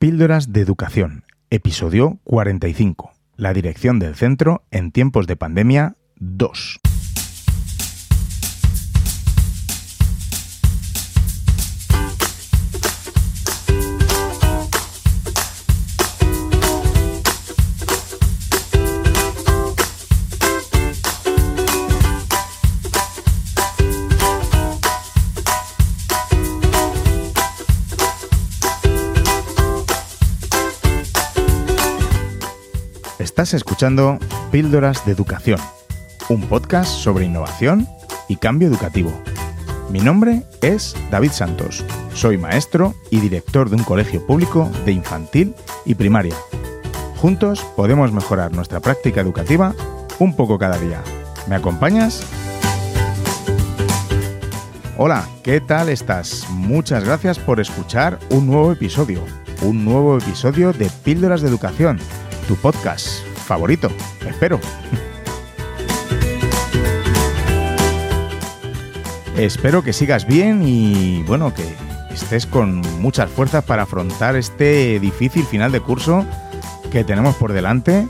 Píldoras de Educación, episodio 45. La dirección del centro en tiempos de pandemia 2. Estás escuchando Píldoras de Educación, un podcast sobre innovación y cambio educativo. Mi nombre es David Santos, soy maestro y director de un colegio público de infantil y primaria. Juntos podemos mejorar nuestra práctica educativa un poco cada día. ¿Me acompañas? Hola, ¿qué tal estás? Muchas gracias por escuchar un nuevo episodio, un nuevo episodio de Píldoras de Educación, tu podcast favorito, espero. espero que sigas bien y bueno, que estés con muchas fuerzas para afrontar este difícil final de curso que tenemos por delante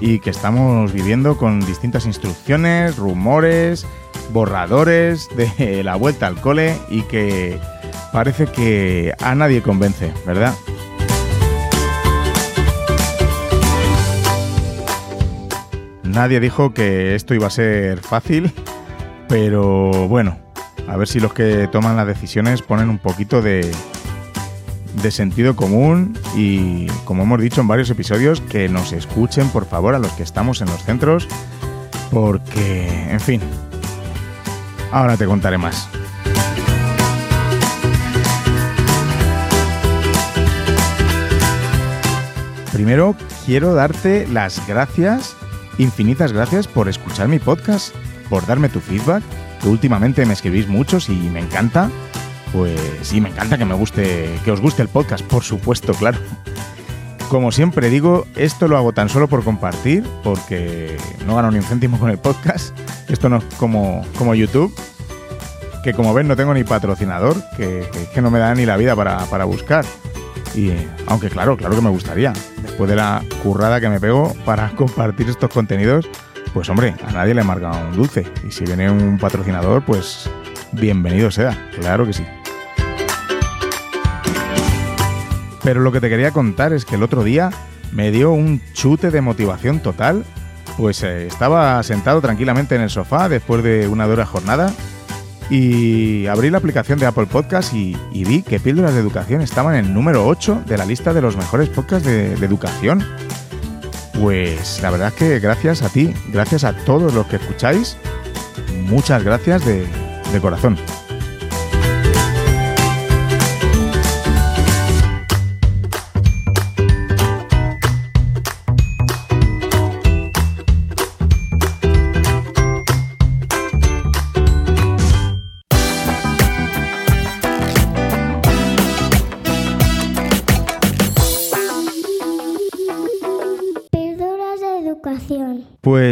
y que estamos viviendo con distintas instrucciones, rumores, borradores de la vuelta al cole y que parece que a nadie convence, ¿verdad? Nadie dijo que esto iba a ser fácil, pero bueno, a ver si los que toman las decisiones ponen un poquito de, de sentido común y, como hemos dicho en varios episodios, que nos escuchen por favor a los que estamos en los centros, porque, en fin, ahora te contaré más. Primero quiero darte las gracias infinitas gracias por escuchar mi podcast, por darme tu feedback, que últimamente me escribís muchos y me encanta. Pues sí, me encanta que me guste, que os guste el podcast, por supuesto, claro. Como siempre digo, esto lo hago tan solo por compartir, porque no gano ni un céntimo con el podcast. Esto no es como, como YouTube, que como ven no tengo ni patrocinador, que, que, no me da ni la vida para, para buscar. Y aunque claro, claro que me gustaría. Después de la currada que me pego para compartir estos contenidos, pues hombre, a nadie le marca un dulce. Y si viene un patrocinador, pues bienvenido sea, claro que sí. Pero lo que te quería contar es que el otro día me dio un chute de motivación total. Pues eh, estaba sentado tranquilamente en el sofá después de una dura jornada y abrí la aplicación de Apple Podcast y, vi que Píldoras de Educación estaban en el número 8 de la lista de los mejores podcasts de, educación. Pues la verdad es que gracias a ti, gracias a todos los que escucháis, muchas gracias de corazón.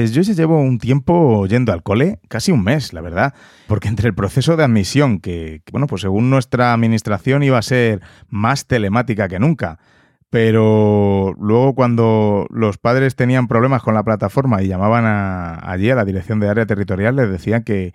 Pues yo ya llevo un tiempo yendo al cole, casi un mes, la verdad, porque entre el proceso de admisión, que, bueno, pues según nuestra administración iba a ser más telemática que nunca, pero luego cuando los padres tenían problemas con la plataforma y llamaban allí a la dirección de área territorial, les decían que,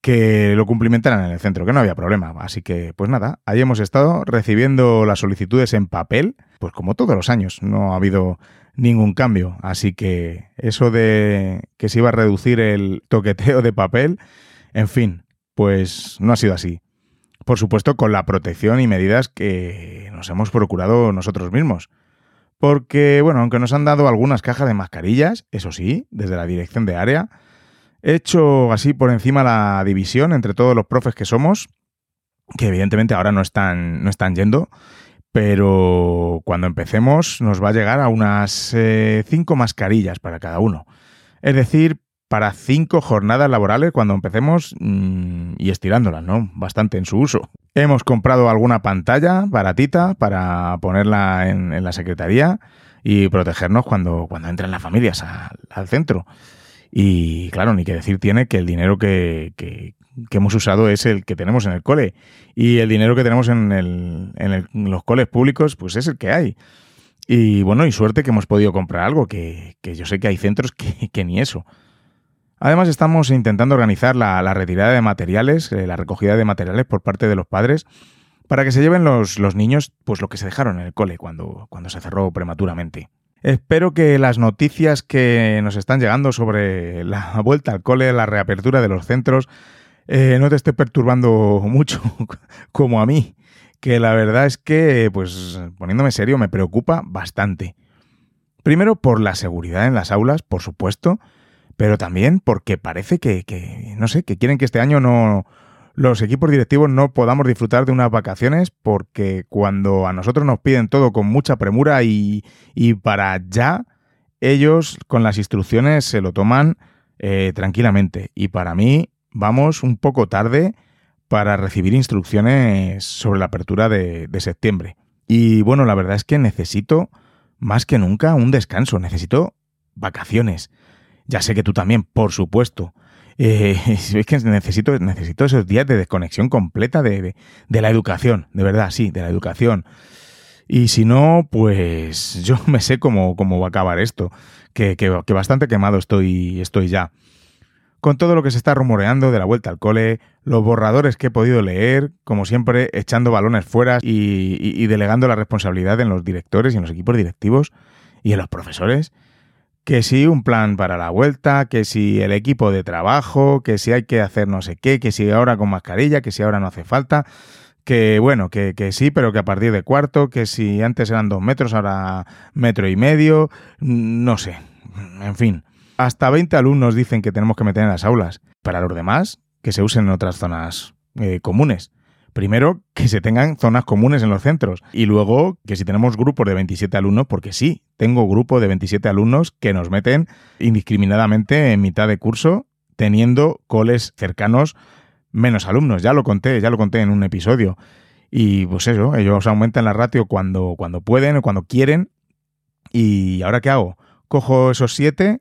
que lo cumplimentaran en el centro, que no había problema. Así que, pues nada, ahí hemos estado recibiendo las solicitudes en papel, pues como todos los años, no ha habido ningún cambio. Así que eso de que se iba a reducir el toqueteo de papel, en fin, pues no ha sido así. Por supuesto, con la protección y medidas que nos hemos procurado nosotros mismos. Porque, bueno, aunque nos han dado algunas cajas de mascarillas, eso sí, desde la dirección de área, he hecho así por encima la división entre todos los profes que somos, que evidentemente ahora no están, no están yendo, pero cuando empecemos nos va a llegar a unas eh, cinco mascarillas para cada uno. Es decir, para cinco jornadas laborales cuando empecemos mm, y estirándolas, ¿no? Bastante en su uso. Hemos comprado alguna pantalla baratita para ponerla en, la secretaría y protegernos cuando, cuando entren las familias al centro. Y claro, ni que decir tiene que el dinero que, que hemos usado es el que tenemos en el cole. Y el dinero que tenemos en, el, en, los coles públicos, pues es el que hay. Y bueno, y suerte que hemos podido comprar algo, que, yo sé que hay centros que, ni eso. Además, estamos intentando organizar la, retirada de materiales, eh, la recogida de materiales por parte de los padres, para que se lleven los, los, niños pues lo que se dejaron en el cole cuando, cuando se cerró prematuramente. Espero que las noticias que nos están llegando sobre la vuelta al cole, la reapertura de los centros, eh, no te esté perturbando mucho como a mí, que la verdad es que, pues poniéndome serio, me preocupa bastante. Primero por la seguridad en las aulas, por supuesto, pero también porque parece que, que no sé, que quieren que este año no, los equipos directivos no podamos disfrutar de unas vacaciones porque cuando a nosotros nos piden todo con mucha premura y, para ya, ellos con las instrucciones se lo toman eh, tranquilamente. Y para mí vamos un poco tarde para recibir instrucciones sobre la apertura de, de septiembre. Y bueno, la verdad es que necesito más que nunca un descanso, necesito vacaciones. Ya sé que tú también, por supuesto. Eh, es que necesito, necesito esos días de desconexión completa de, la educación, de verdad, sí, de la educación. Y si no, pues yo me sé cómo, cómo va a acabar esto, que, que, bastante quemado estoy, estoy ya. Con todo lo que se está rumoreando de la vuelta al cole, los borradores que he podido leer, como siempre, echando balones fuera y delegando la responsabilidad en los directores y en los equipos directivos y en los profesores, que si un plan para la vuelta, que si el equipo de trabajo, que si hay que hacer no sé qué, que si ahora con mascarilla, que si ahora no hace falta, que bueno, que, que sí, pero que a partir de cuarto, que si antes eran dos metros, ahora metro y medio, no sé, en fin. Hasta 20 alumnos dicen que tenemos que meter en las aulas. Para los demás, que se usen en otras zonas eh, comunes. Primero, que se tengan zonas comunes en los centros. Y luego, que si tenemos grupos de 27 alumnos, porque sí, tengo grupo de 27 alumnos que nos meten indiscriminadamente en mitad de curso, teniendo coles cercanos menos alumnos. Ya lo conté, ya lo conté en un episodio. Y pues eso, ellos aumentan la ratio cuando, cuando pueden o cuando quieren. ¿Y ahora qué hago? Cojo esos siete,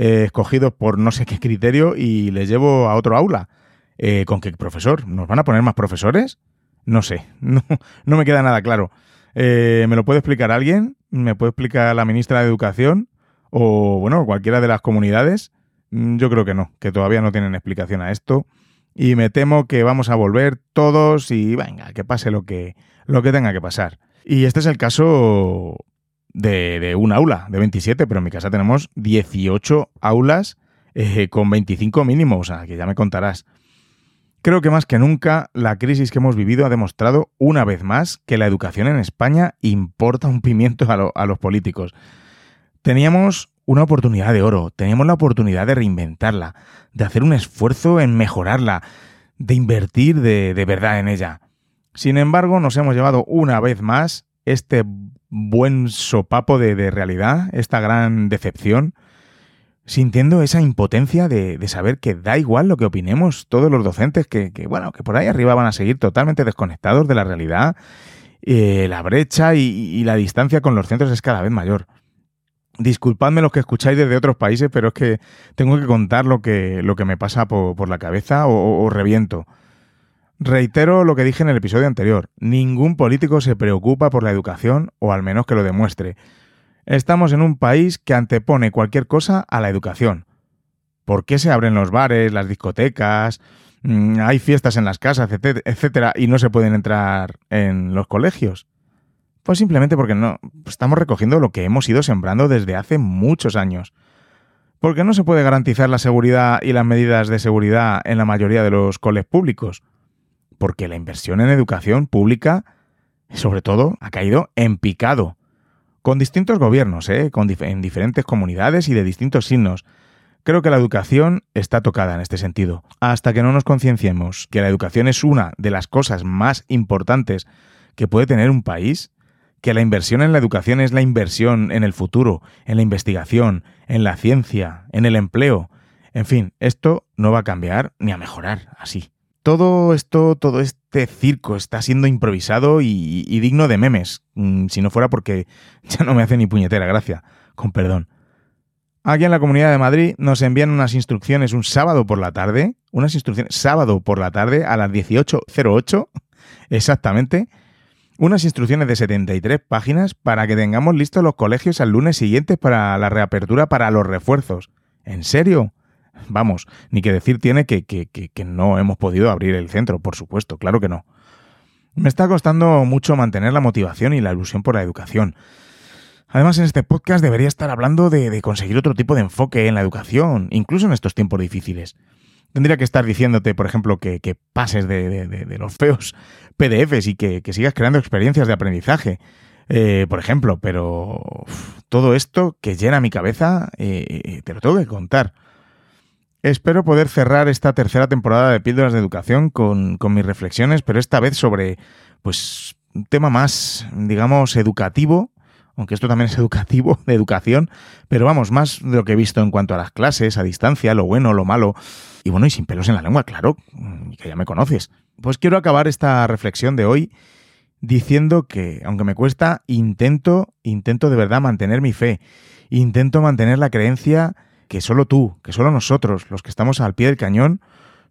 eh, escogidos por no sé qué criterio, y les llevo a otro aula eh, ¿Con qué profesor? ¿Nos van a poner más profesores? No sé, no, no me queda nada claro. Eh, ¿Me lo puede explicar alguien? ¿Me puede explicar la ministra de Educación? O, bueno, cualquiera de las comunidades. Mm, yo creo que no, que todavía no tienen explicación a esto. Y me temo que vamos a volver todos y venga, que pase lo que, lo que tenga que pasar. Y este es el caso de, de un aula, de 27, pero en mi casa tenemos 18 aulas eh, con 25 mínimos, o sea, que ya me contarás. Creo que más que nunca la crisis que hemos vivido ha demostrado una vez más que la educación en España importa un pimiento a, los políticos. Teníamos una oportunidad de oro, teníamos la oportunidad de reinventarla, de hacer un esfuerzo en mejorarla, de invertir de, verdad en ella. Sin embargo, nos hemos llevado una vez más este buen sopapo de realidad, esta gran decepción, sintiendo esa impotencia de, saber que da igual lo que opinemos todos los docentes, que, bueno, que por ahí arriba van a seguir totalmente desconectados de la realidad. Eh, la brecha y, la distancia con los centros es cada vez mayor. Disculpadme los que escucháis desde otros países, pero es que tengo que contar lo que, lo que me pasa por, la cabeza o reviento. Reitero lo que dije en el episodio anterior, ningún político se preocupa por la educación, o al menos que lo demuestre. Estamos en un país que antepone cualquier cosa a la educación. ¿Por qué se abren los bares, las discotecas, mm, hay fiestas en las casas, etcétera, y no se pueden entrar en los colegios? Pues simplemente porque no estamos recogiendo lo que hemos ido sembrando desde hace muchos años. Porque no se puede garantizar la seguridad y las medidas de seguridad en la mayoría de los coles públicos. Porque la inversión en educación pública, sobre todo, ha caído en picado con distintos gobiernos, ¿eh? en diferentes comunidades y de distintos signos. Creo que la educación está tocada en este sentido. Hasta que no nos concienciemos que la educación es una de las cosas más importantes que puede tener un país, que la inversión en la educación es la inversión en el futuro, en la investigación, en la ciencia, en el empleo. En fin, esto no va a cambiar ni a mejorar así. Todo esto, todo este circo está siendo improvisado y, digno de memes, mm, si no fuera porque ya no me hace ni puñetera gracia, con perdón. Aquí en la Comunidad de Madrid nos envían unas instrucciones un sábado por la tarde, unas instrucciones sábado por la tarde a las 18.08 exactamente, unas instrucciones de 73 páginas para que tengamos listos los colegios al lunes siguiente para la reapertura para los refuerzos. ¿En serio? Vamos, ni que decir tiene que, que, que, no hemos podido abrir el centro, por supuesto, claro que no. Me está costando mucho mantener la motivación y la ilusión por la educación. Además, en este podcast debería estar hablando de, conseguir otro tipo de enfoque en la educación, incluso en estos tiempos difíciles. Tendría que estar diciéndote, por ejemplo, que, pases de, los feos PDFs y que, sigas creando experiencias de aprendizaje, eh, por ejemplo, pero todo esto que llena mi cabeza, eh, te lo tengo que contar. Espero poder cerrar esta tercera temporada de Píldoras de Educación con, con mis reflexiones, pero esta vez sobre pues, un tema más, digamos, educativo, aunque esto también es educativo, de educación, pero vamos, más de lo que he visto en cuanto a las clases, a distancia, lo bueno, lo malo, y bueno, y sin pelos en la lengua, claro, que ya me conoces. Pues quiero acabar esta reflexión de hoy diciendo que, aunque me cuesta, intento, intento de verdad mantener mi fe, intento mantener la creencia que solo tú, que solo nosotros, los que estamos al pie del cañón,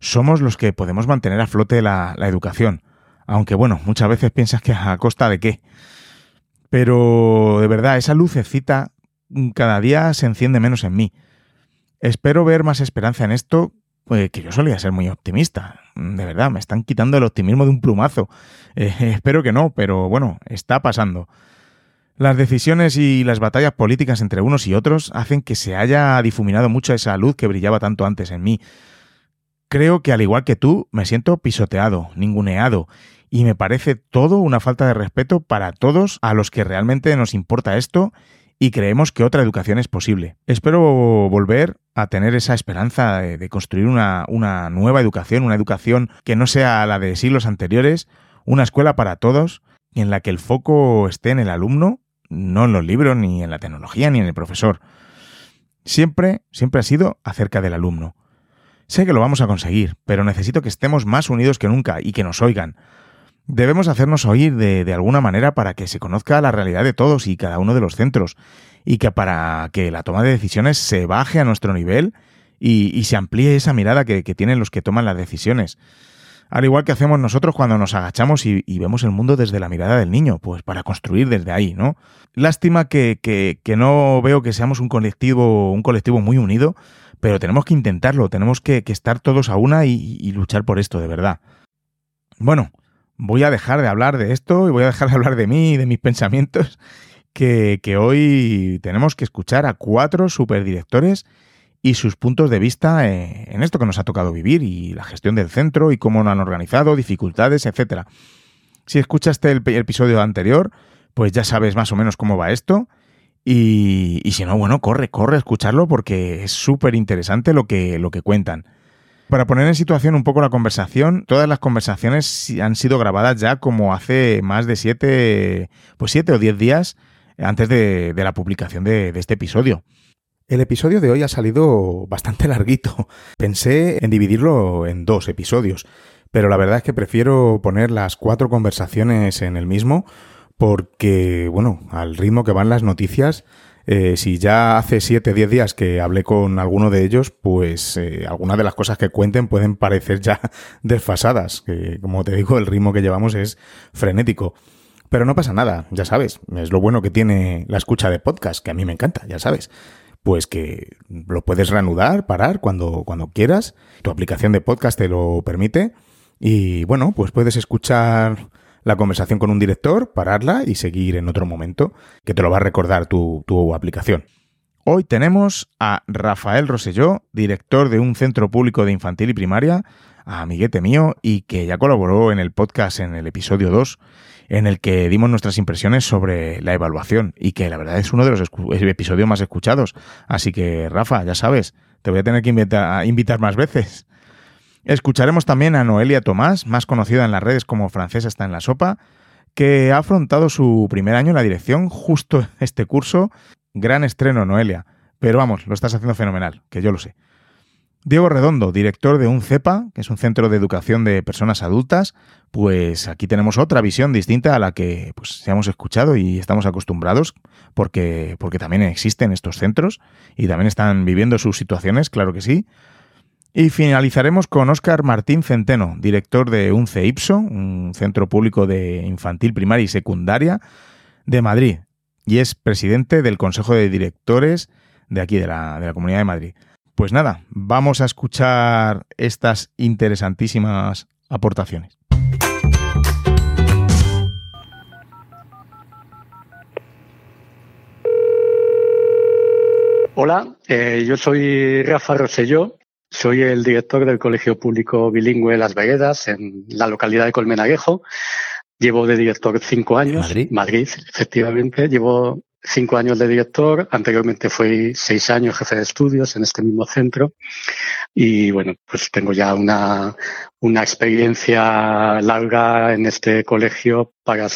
somos los que podemos mantener a flote la, educación. Aunque bueno, muchas veces piensas que a costa de qué. Pero de verdad, esa lucecita cada día se enciende menos en mí. Espero ver más esperanza en esto pues que yo solía ser muy optimista. De verdad, me están quitando el optimismo de un plumazo. Eh, espero que no, pero bueno, está pasando. Las decisiones y las batallas políticas entre unos y otros hacen que se haya difuminado mucho esa luz que brillaba tanto antes en mí. Creo que al igual que tú, me siento pisoteado, ninguneado, y me parece todo una falta de respeto para todos a los que realmente nos importa esto y creemos que otra educación es posible. Espero volver a tener esa esperanza de, construir una, una nueva educación, una educación que no sea la de siglos anteriores, una escuela para todos, en la que el foco esté en el alumno, no en los libros, ni en la tecnología, ni en el profesor. Siempre, siempre ha sido acerca del alumno. Sé que lo vamos a conseguir, pero necesito que estemos más unidos que nunca y que nos oigan, Debemos hacernos oír de, alguna manera para que se conozca la realidad de todos y cada uno de los centros y que para que la toma de decisiones se baje a nuestro nivel y, se amplíe esa mirada que, tienen los que toman las decisiones. Al igual que hacemos nosotros cuando nos agachamos y, vemos el mundo desde la mirada del niño, pues para construir desde ahí, ¿no? Lástima que, que, no veo que seamos un colectivo, un colectivo muy unido, pero tenemos que intentarlo, tenemos que, estar todos a una y luchar por esto, de verdad. Bueno, voy a dejar de hablar de esto y voy a dejar de hablar de mí y de mis pensamientos, que, hoy tenemos que escuchar a cuatro superdirectores y sus puntos de vista eh, en esto que nos ha tocado vivir y la gestión del centro y cómo lo han organizado, dificultades, etcétera. Si escuchaste el, episodio anterior, pues ya sabes más o menos cómo va esto. Y, y si no, bueno, corre, corre a escucharlo porque es súper interesante lo que, lo que cuentan. Para poner en situación un poco la conversación, todas las conversaciones han sido grabadas ya como hace más de siete, pues siete o diez días antes de, la publicación de, de este episodio. El episodio de hoy ha salido bastante larguito. Pensé en dividirlo en dos episodios, pero la verdad es que prefiero poner las cuatro conversaciones en el mismo porque, bueno, al ritmo que van las noticias, eh, si ya hace 7, 10 días que hablé con alguno de ellos, pues eh, algunas de las cosas que cuenten pueden parecer ya desfasadas. Que, como te digo, el ritmo que llevamos es frenético. Pero no pasa nada, ya sabes. Es lo bueno que tiene la escucha de podcast, que a mí me encanta, ya sabes. Pues que lo puedes reanudar, parar cuando, cuando quieras. Tu aplicación de podcast te lo permite. Y bueno, pues puedes escuchar la conversación con un director, pararla y seguir en otro momento, que te lo va a recordar tu, aplicación. Hoy tenemos a Rafael Roselló, director de un centro público de infantil y primaria, amiguete mío, y que ya colaboró en el podcast en el episodio 2, en el que dimos nuestras impresiones sobre la evaluación, y que la verdad es uno de los episodios más escuchados. Así que, Rafa, ya sabes, te voy a tener que invitar más veces. Escucharemos también a Noelia Tomás, más conocida en las redes como Francesa está en la sopa, que ha afrontado su primer año en la dirección justo este curso. Gran estreno, Noelia. Pero vamos, lo estás haciendo fenomenal, que yo lo sé. Diego Redondo, director de un CEPA, que es un centro de educación de personas adultas, pues aquí tenemos otra visión distinta a la que pues hemos escuchado y estamos acostumbrados, porque, porque también existen estos centros y también están viviendo sus situaciones, claro que sí. Y finalizaremos con Óscar Martín Centeno, director de un CEIPSO, un centro público de infantil, primaria y secundaria de Madrid, y es presidente del Consejo de Directores de aquí, de la, de la Comunidad de Madrid. Pues nada, vamos a escuchar estas interesantísimas aportaciones. Hola, eh, yo soy Rafa Roselló, soy el director del Colegio Público Bilingüe Las Veredas en la localidad de Colmenaguejo. Llevo de director cinco años. Madrid. Madrid, efectivamente. Llevo cinco años de director. Anteriormente fui seis años jefe de estudios en este mismo centro. Y bueno, pues tengo ya una, una experiencia larga en este colegio para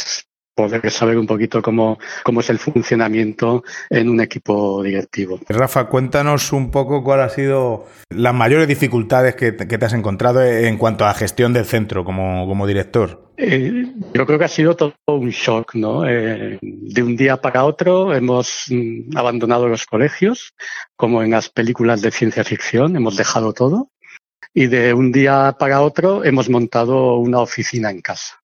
poder saber un poquito cómo, cómo es el funcionamiento en un equipo directivo. Rafa, cuéntanos un poco cuál ha sido las mayores dificultades que, que te has encontrado en cuanto a gestión del centro como, como director. Eh, yo creo que ha sido todo un shock, ¿no? Eh, de un día para otro hemos mm, abandonado los colegios, como en las películas de ciencia ficción, hemos dejado todo. Y de un día para otro hemos montado una oficina en casa.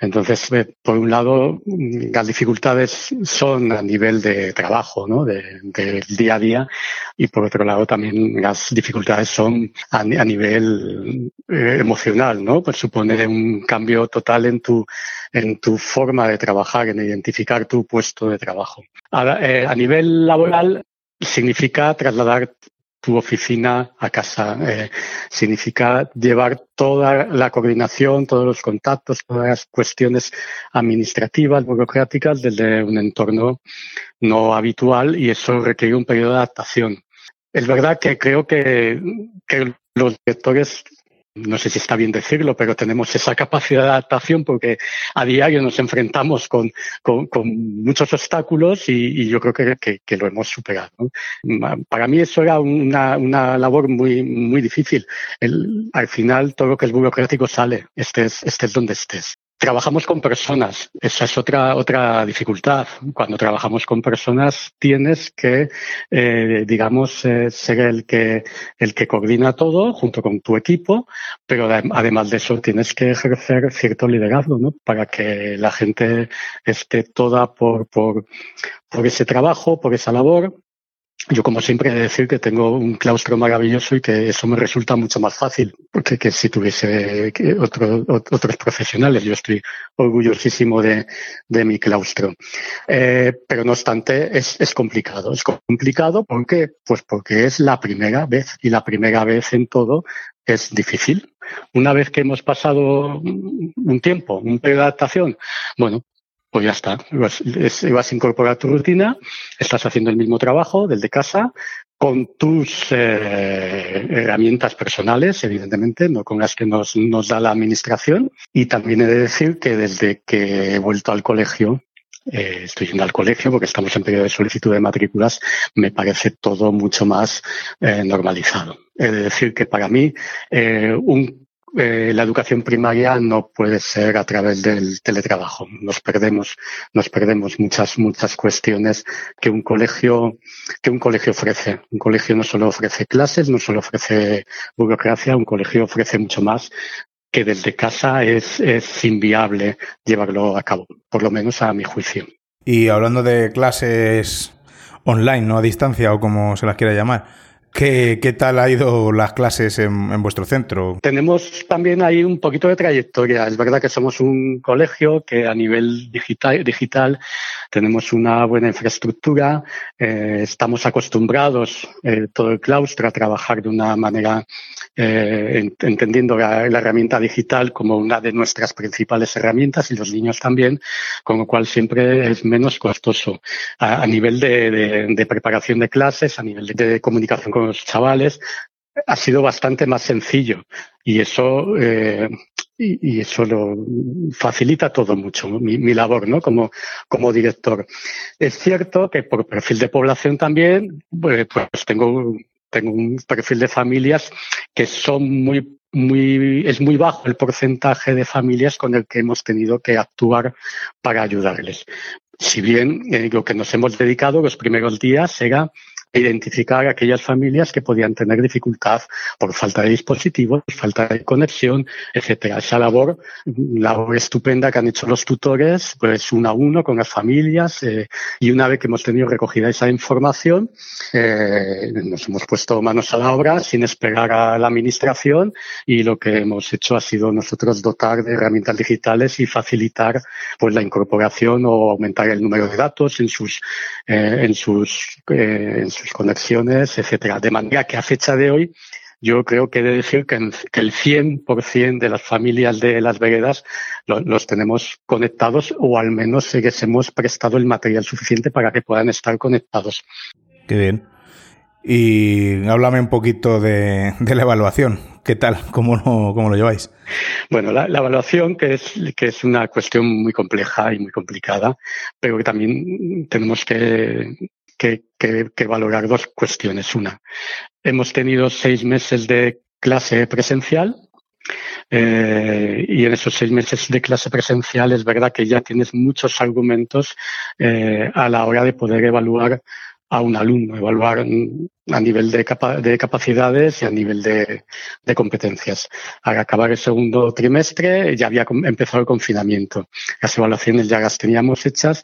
Entonces, eh, por un lado, mm, las dificultades son a nivel de trabajo, ¿no? Del de día a día. Y por otro lado, también las dificultades son a, a nivel eh, emocional, ¿no? Pues supone un cambio total en tu, en tu forma de trabajar, en identificar tu puesto de trabajo. A, eh, a nivel laboral, significa trasladar tu oficina a casa. Eh, significa llevar toda la coordinación, todos los contactos, todas las cuestiones administrativas, burocráticas desde un entorno no habitual y eso requiere un periodo de adaptación. Es verdad que creo que, que los directores no sé si está bien decirlo, pero tenemos esa capacidad de adaptación porque a diario nos enfrentamos con, con, muchos obstáculos y, yo creo que, que, lo hemos superado. Para mí eso era una, una labor muy, muy difícil. Al final todo lo que es burocrático sale, estés, estés donde estés. Trabajamos con personas. Esa es otra, otra dificultad. Cuando trabajamos con personas tienes que, eh, digamos, eh, ser el que, el que coordina todo junto con tu equipo, pero además de eso tienes que ejercer cierto liderazgo, ¿no? Para que la gente esté toda por, por, por ese trabajo, por esa labor yo, como siempre, he de decir que tengo un claustro maravilloso y que eso me resulta mucho más fácil que, que si tuviese otro, otros profesionales. Yo estoy orgullosísimo de, de mi claustro. Eh, pero no obstante, es, es complicado. Es complicado porque, pues porque es la primera vez y la primera vez en todo es difícil. Una vez que hemos pasado un tiempo, un periodo de adaptación, bueno, pues ya está. Vas, a incorporar tu rutina, estás haciendo el mismo trabajo del de casa, con tus eh, herramientas personales, evidentemente, no con las que nos, nos da la administración. Y también he de decir que desde que he vuelto al colegio, eh, estoy yendo al colegio porque estamos en periodo de solicitud de matrículas, me parece todo mucho más eh, normalizado. He de decir que para mí un eh, la educación primaria no puede ser a través del teletrabajo. Nos perdemos, nos perdemos muchas, muchas cuestiones que un colegio, que un colegio ofrece. Un colegio no solo ofrece clases, no solo ofrece burocracia, un colegio ofrece mucho más que desde casa es, es inviable llevarlo a cabo, por lo menos a mi juicio. Y hablando de clases online, no a distancia o como se las quiera llamar, ¿Qué, ¿Qué, tal ha ido las clases en, en, vuestro centro? Tenemos también ahí un poquito de trayectoria. Es verdad que somos un colegio que a nivel digital, digital tenemos una buena infraestructura. Eh, estamos acostumbrados, eh, todo el claustro, a trabajar de una manera eh, entendiendo la, la, herramienta digital como una de nuestras principales herramientas y los niños también, con lo cual siempre es menos costoso. A, a nivel de, de, de, preparación de clases, a nivel de, de comunicación con los chavales, ha sido bastante más sencillo y eso eh, y, eso lo facilita todo mucho mi, mi, labor no como como director. Es cierto que por perfil de población también pues, pues tengo tengo un perfil de familias que son muy muy, es muy bajo el porcentaje de familias con el que hemos tenido que actuar para ayudarles. Si bien eh, lo que nos hemos dedicado los primeros días era identificar aquellas familias que podían tener dificultad por falta de dispositivos, falta de conexión, etcétera. Esa labor, labor estupenda que han hecho los tutores, pues uno a uno con las familias, eh, y una vez que hemos tenido recogida esa información, eh, nos hemos puesto manos a la obra sin esperar a la administración y lo que hemos hecho ha sido nosotros dotar de herramientas digitales y facilitar pues la incorporación o aumentar el número de datos en sus eh, en sus en sus conexiones, etcétera. De manera que a fecha de hoy yo creo que he de decir que, el 100% de las familias de las veredas los tenemos conectados o al menos les hemos prestado el material suficiente para que puedan estar conectados. Qué bien. Y háblame un poquito de, la evaluación. ¿Qué tal? ¿Cómo lo, cómo lo lleváis? Bueno, la, evaluación, que es, que es una cuestión muy compleja y muy complicada, pero que también tenemos que, que, valorar dos cuestiones. Una, hemos tenido seis meses de clase presencial eh, y en esos seis meses de clase presencial es verdad que ya tienes muchos argumentos eh, a la hora de poder evaluar a un alumno, evaluar a nivel de, de capacidades y a nivel de, competencias. Al acabar el segundo trimestre ya había empezado el confinamiento. Las evaluaciones ya las teníamos hechas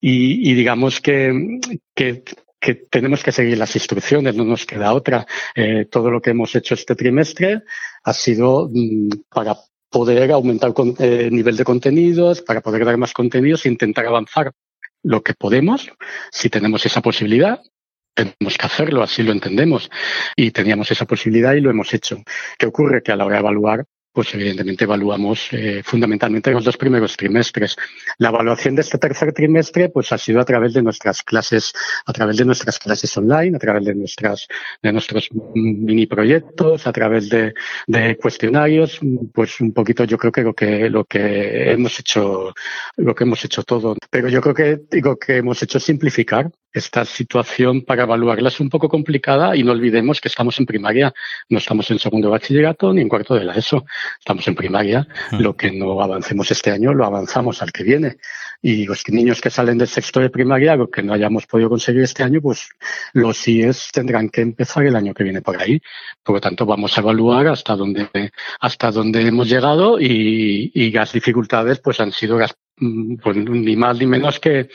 y, digamos que, que, que, tenemos que seguir las instrucciones, no nos queda otra. Eh, todo lo que hemos hecho este trimestre ha sido mm, para poder aumentar el eh, nivel de contenidos, para poder dar más contenidos e intentar avanzar lo que podemos, si tenemos esa posibilidad, tenemos que hacerlo, así lo entendemos. Y teníamos esa posibilidad y lo hemos hecho. ¿Qué ocurre? Que a la hora de evaluar, pues evidentemente evaluamos eh, fundamentalmente los dos primeros trimestres. La evaluación de este tercer trimestre pues ha sido a través de nuestras clases, a través de nuestras clases online, a través de nuestras, de nuestros mini proyectos, a través de, de cuestionarios, pues un poquito yo creo que lo que lo que hemos hecho, lo que hemos hecho todo. Pero yo creo que lo que hemos hecho simplificar esta situación para evaluarla es un poco complicada y no olvidemos que estamos en primaria, no estamos en segundo bachillerato ni en cuarto de la ESO, estamos en primaria. Lo que no avancemos este año lo avanzamos al que viene. Y los niños que salen del sexto de primaria, lo que no hayamos podido conseguir este año, pues los CIES tendrán que empezar el año que viene por ahí. Por lo tanto, vamos a evaluar hasta dónde, hasta dónde hemos llegado y, y las dificultades pues han sido mm, pues, ni más ni menos que,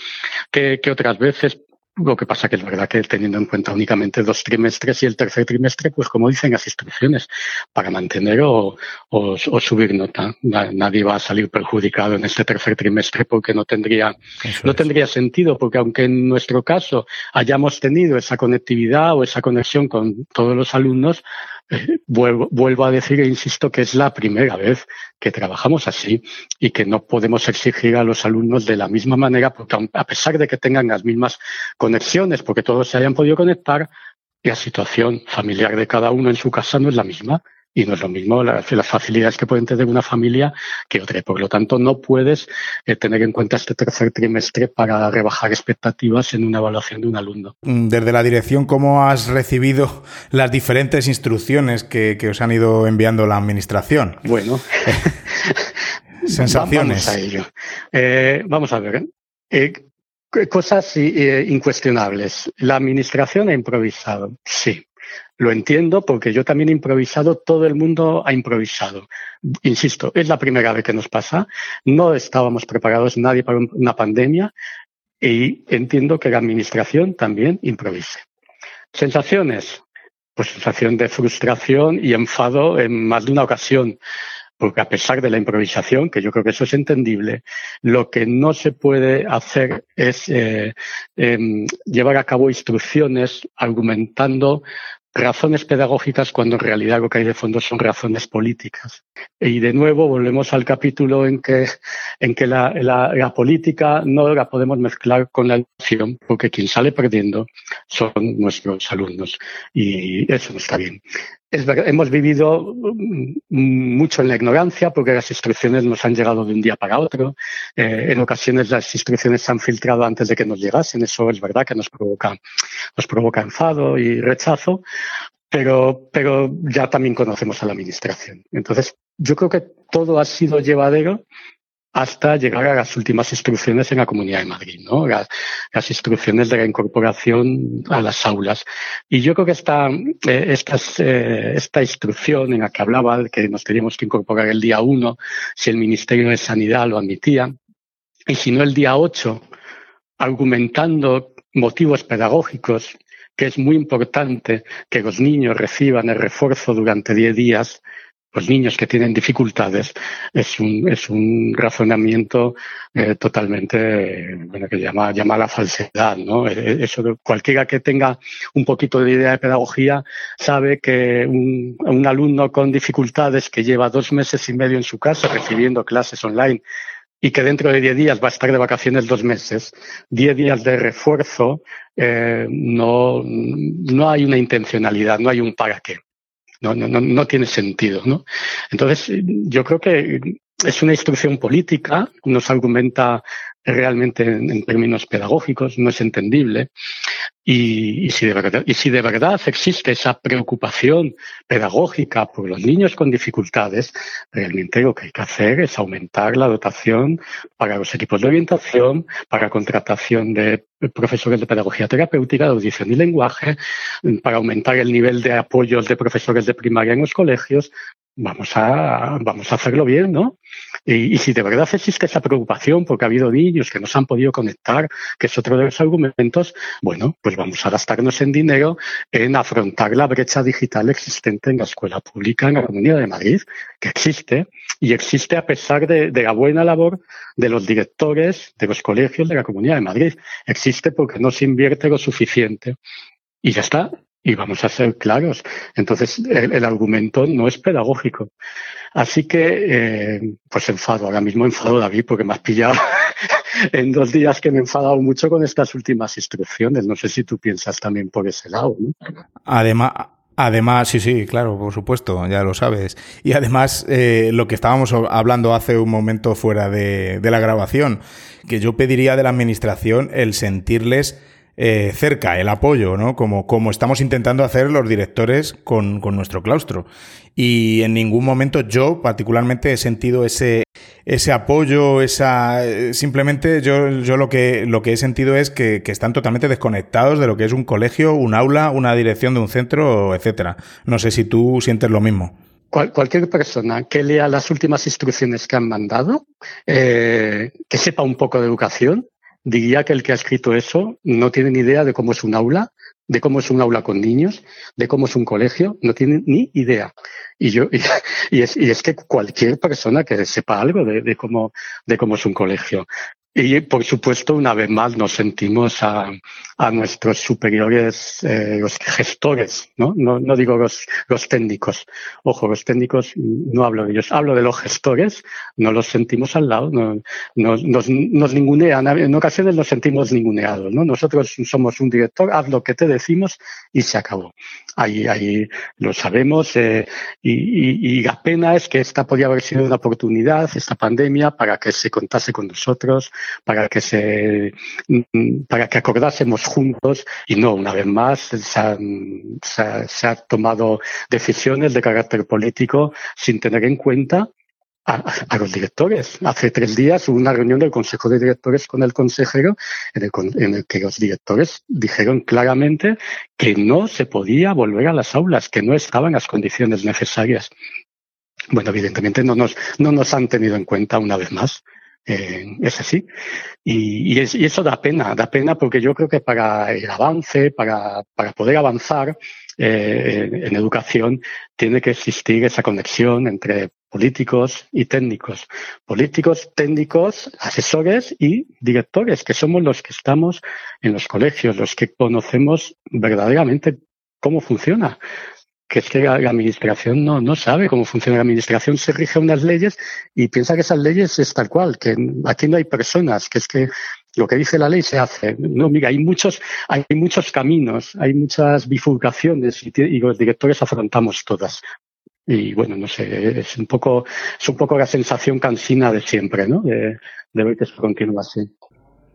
que, que otras veces lo que pasa que es verdad que teniendo en cuenta únicamente dos trimestres y el tercer trimestre, pues como dicen las instrucciones, para mantener o, o, subir nota. Nadie va a salir perjudicado en este tercer trimestre porque no tendría, no tendría sentido, porque aunque en nuestro caso hayamos tenido esa conectividad o esa conexión con todos los alumnos, vuelvo, a decir e insisto que es la primera vez que trabajamos así y que no podemos exigir a los alumnos de la misma manera, porque a pesar de que tengan las mismas conexiones, porque todos se hayan podido conectar, la situación familiar de cada uno en su casa no es la misma y no es lo mismo las, facilidades que pueden tener una familia que otra. Por lo tanto, no puedes eh, tener en cuenta este tercer trimestre para rebajar expectativas en una evaluación de un alumno. Mm, desde la dirección, ¿cómo has recibido las diferentes instrucciones que, os han ido enviando la administración? Bueno. Sensaciones. Vamos a ello. Eh, vamos a ver. Eh, cosas incuestionables. La administración ha improvisado, sí. Lo entiendo porque yo también he improvisado, todo el mundo ha improvisado. Insisto, es la primera vez que nos pasa. No estábamos preparados nadie para una pandemia y entiendo que la administración también improvise. Sensaciones, pues sensación de frustración y enfado en más de una ocasión porque a pesar de la improvisación, que yo creo que eso es entendible, lo que no se puede hacer es eh, em, llevar a cabo instrucciones argumentando razones pedagógicas cuando en realidad lo que hay de fondo son razones políticas. Y de nuevo volvemos al capítulo en que, en que la, la, política no la podemos mezclar con la educación, porque quien sale perdiendo son nuestros alumnos. Y eso no está bien. Hemos vivido mm, mucho en la ignorancia porque las instrucciones nos han llegado de un día para otro. Eh, en ocasiones las instrucciones se han filtrado antes de que nos llegasen. Eso es verdad que nos provoca, nos provoca enfado y rechazo. Pero ya también conocemos a la administración. Entonces, yo creo que todo ha sido llevadero hasta llegar a las últimas instrucciones en la Comunidad de Madrid, ¿no? Las, instrucciones de la incorporación a las aulas. Y yo creo que esta, eh, eh, esta instrucción en la que hablaba que nos teníamos que incorporar el día 1, si el Ministerio de Sanidad lo admitía, y si no el día 8, argumentando motivos pedagógicos, que es muy importante que los niños reciban el refuerzo durante 10 días los niños que tienen dificultades es un, es un razonamiento eh, totalmente, bueno, que llama, llama a la falsedad, ¿no? Eh, eh, eso cualquiera que tenga un poquito de idea de pedagogía sabe que un, un alumno con dificultades que lleva dos meses y medio en su casa recibiendo clases online y que dentro de diez días va a estar de vacaciones dos meses, diez días de refuerzo, eh, no, no hay una intencionalidad, no hay un para qué. No, no, tiene sentido. Entonces, yo creo que es una instrucción política, nos argumenta realmente en, términos pedagógicos, no es entendible. Y si de verdad existe esa preocupación pedagógica por los niños con dificultades, realmente lo que hay que hacer es aumentar la dotación para los equipos de orientación, para contratación de profesores de pedagogía terapéutica, de audición y lenguaje, para aumentar el nivel de apoyos de profesores de primaria en los colegios, vamos a, vamos a hacerlo bien, ¿no? Y, si de verdad existe esa preocupación porque ha habido niños que no se han podido conectar, que es otro de los argumentos, bueno, pues vamos a gastarnos en dinero en afrontar la brecha digital existente en la escuela pública en la Comunidad de Madrid, que existe, y existe a pesar de, de la buena labor de los directores de los colegios de la Comunidad de Madrid. Existe porque no se invierte lo suficiente. Y ya está, y vamos a ser claros. Entonces, el, argumento no es pedagógico. Así que, eh, pues enfado, ahora mismo enfado David, porque me has pillado en dos días que me he enfadado mucho con estas últimas instrucciones. No sé si tú piensas también por ese lado. ¿no? Además, Además, sí, sí, claro, por supuesto, ya lo sabes. Y además, eh, lo que estábamos hablando hace un momento fuera de, de la grabación, que yo pediría de la Administración el sentirles eh, cerca el apoyo, ¿no? Como, como estamos intentando hacer los directores con, con, nuestro claustro. Y en ningún momento yo particularmente he sentido ese, ese apoyo, esa. Simplemente yo, yo lo que lo que he sentido es que, que, están totalmente desconectados de lo que es un colegio, un aula, una dirección de un centro, etcétera. No sé si tú sientes lo mismo. cualquier persona que lea las últimas instrucciones que han mandado, eh, que sepa un poco de educación, diría que el que ha escrito eso no tiene ni idea de cómo es un aula, de cómo es un aula con niños, de cómo es un colegio, no tiene ni idea. Y yo, y, es, y es que cualquier persona que sepa algo de, de cómo, de cómo es un colegio, y por supuesto, una vez más, nos sentimos a, nuestros superiores, eh, los gestores, ¿no? No, no digo los, los técnicos. Ojo, los técnicos no hablo de ellos, hablo de los gestores, no los sentimos al lado, no, nos, nos, ningunean, en ocasiones nos sentimos ninguneados, ¿no? Nosotros somos un director, haz lo que te decimos y se acabó. Ahí, ahí lo sabemos, eh, y, y la pena es que esta podía haber sido una oportunidad, esta pandemia, para que se contase con nosotros, para que se, para que acordásemos juntos y no, una vez más, se han, se, tomado decisiones de carácter político sin tener en cuenta a, a, los directores. Hace tres días hubo una reunión del Consejo de Directores con el consejero en el, en el, que los directores dijeron claramente que no se podía volver a las aulas, que no estaban las condiciones necesarias. Bueno, evidentemente no nos, no nos han tenido en cuenta una vez más. Eh, es así. Y, y, es, y, eso da pena, da pena porque yo creo que para el avance, para, para poder avanzar eh, en educación, tiene que existir esa conexión entre políticos y técnicos. Políticos, técnicos, asesores y directores, que somos los que estamos en los colegios, los que conocemos verdaderamente cómo funciona que es que la, administración no, no sabe cómo funciona la administración, se rige unas leyes y piensa que esas leyes es tal cual, que aquí no hay personas, que es que lo que dice la ley se hace. No, mira, hay muchos, hay muchos caminos, hay muchas bifurcaciones y, los directores afrontamos todas. Y bueno, no sé, es un poco, es un poco la sensación cansina de siempre, ¿no? De, de ver que eso continúa así.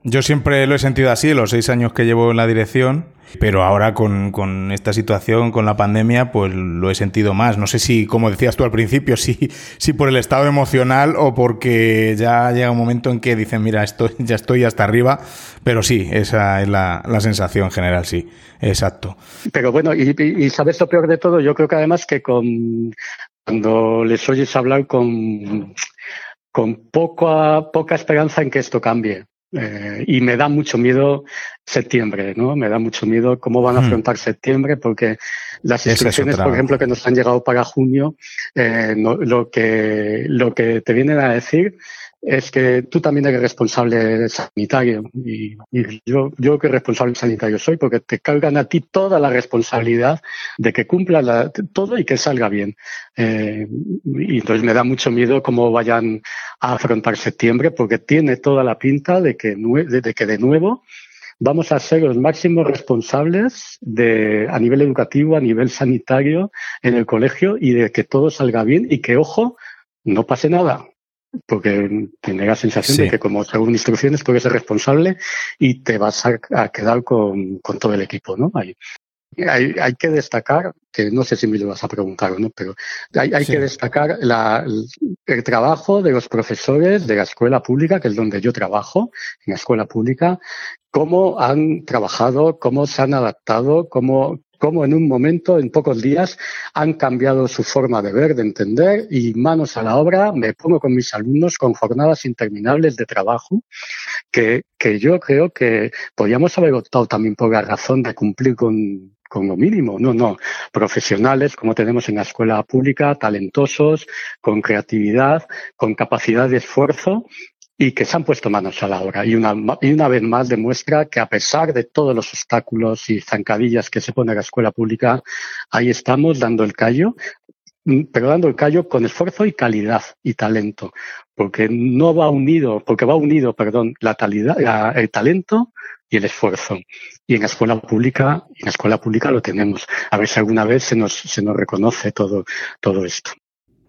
Yo siempre lo he sentido así, los seis años que llevo en la dirección, pero ahora con, con, esta situación, con la pandemia, pues lo he sentido más. No sé si, como decías tú al principio, si, si por el estado emocional o porque ya llega un momento en que dicen, mira, estoy, ya estoy hasta arriba, pero sí, esa es la, la sensación general, sí, exacto. Pero bueno, y, y, sabes lo peor de todo, yo creo que además que con cuando les oyes hablar con, con poca, poca esperanza en que esto cambie. Eh, y me da mucho miedo septiembre, ¿no? Me da mucho miedo cómo van a hmm. afrontar septiembre, porque las instrucciones, por ejemplo, que nos han llegado para junio, eh, no, lo, que, lo que te vienen a decir es que tú también eres responsable sanitario. Y, yo, yo que responsable sanitario soy, porque te cargan a ti toda la responsabilidad de que cumpla todo y que salga bien. Eh, y entonces me da mucho miedo cómo vayan a afrontar septiembre, porque tiene toda la pinta de que, de, que de nuevo vamos a ser los máximos responsables de, a nivel educativo, a nivel sanitario en el colegio y de que todo salga bien y que, ojo, no pase nada porque tiene la sensación de que como según instrucciones puedes ser responsable y te vas a, quedar con, con, todo el equipo, ¿no? Hay, hay, hay, que destacar, que no sé si me lo vas a preguntar o no, pero hay, hay que destacar la, el trabajo de los profesores de la escuela pública, que es donde yo trabajo, en la escuela pública, cómo han trabajado, cómo se han adaptado, cómo, cómo en un momento, en pocos días, han cambiado su forma de ver, de entender y manos a la obra, me pongo con mis alumnos con jornadas interminables de trabajo que, que yo creo que podríamos haber optado también por la razón de cumplir con, con lo mínimo. No, no. Profesionales, como tenemos en la escuela pública, talentosos, con creatividad, con capacidad de esfuerzo y que se han puesto manos a la obra. Y una, y una vez más demuestra que a pesar de todos los obstáculos y zancadillas que se pone la escuela pública, ahí estamos dando el callo, mm, pero dando el callo con esfuerzo y calidad y talento, porque no va unido, porque va unido, perdón, la, calidad, el talento y el esfuerzo. Y en la escuela pública, en la escuela pública lo tenemos. A ver si alguna vez se nos, se nos reconoce todo, todo esto.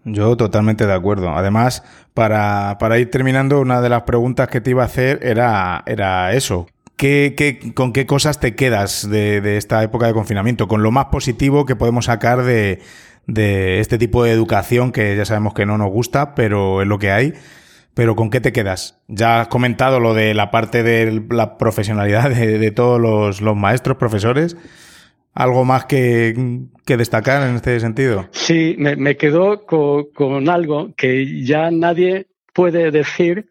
Yo totalmente de acuerdo. Además, para, para ir terminando, una de las preguntas que te iba a hacer era, era eso. ¿Qué, qué, con qué cosas te quedas de, de, esta época de confinamiento? Con lo más positivo que podemos sacar de, de este tipo de educación que ya sabemos que no nos gusta, pero es lo que hay. Pero ¿con qué te quedas? Ya has comentado lo de la parte de la profesionalidad de, de todos los, los maestros, profesores. ¿Algo más que, destacar en este sentido? Sí, me, me quedo con, con, algo que ya nadie puede decir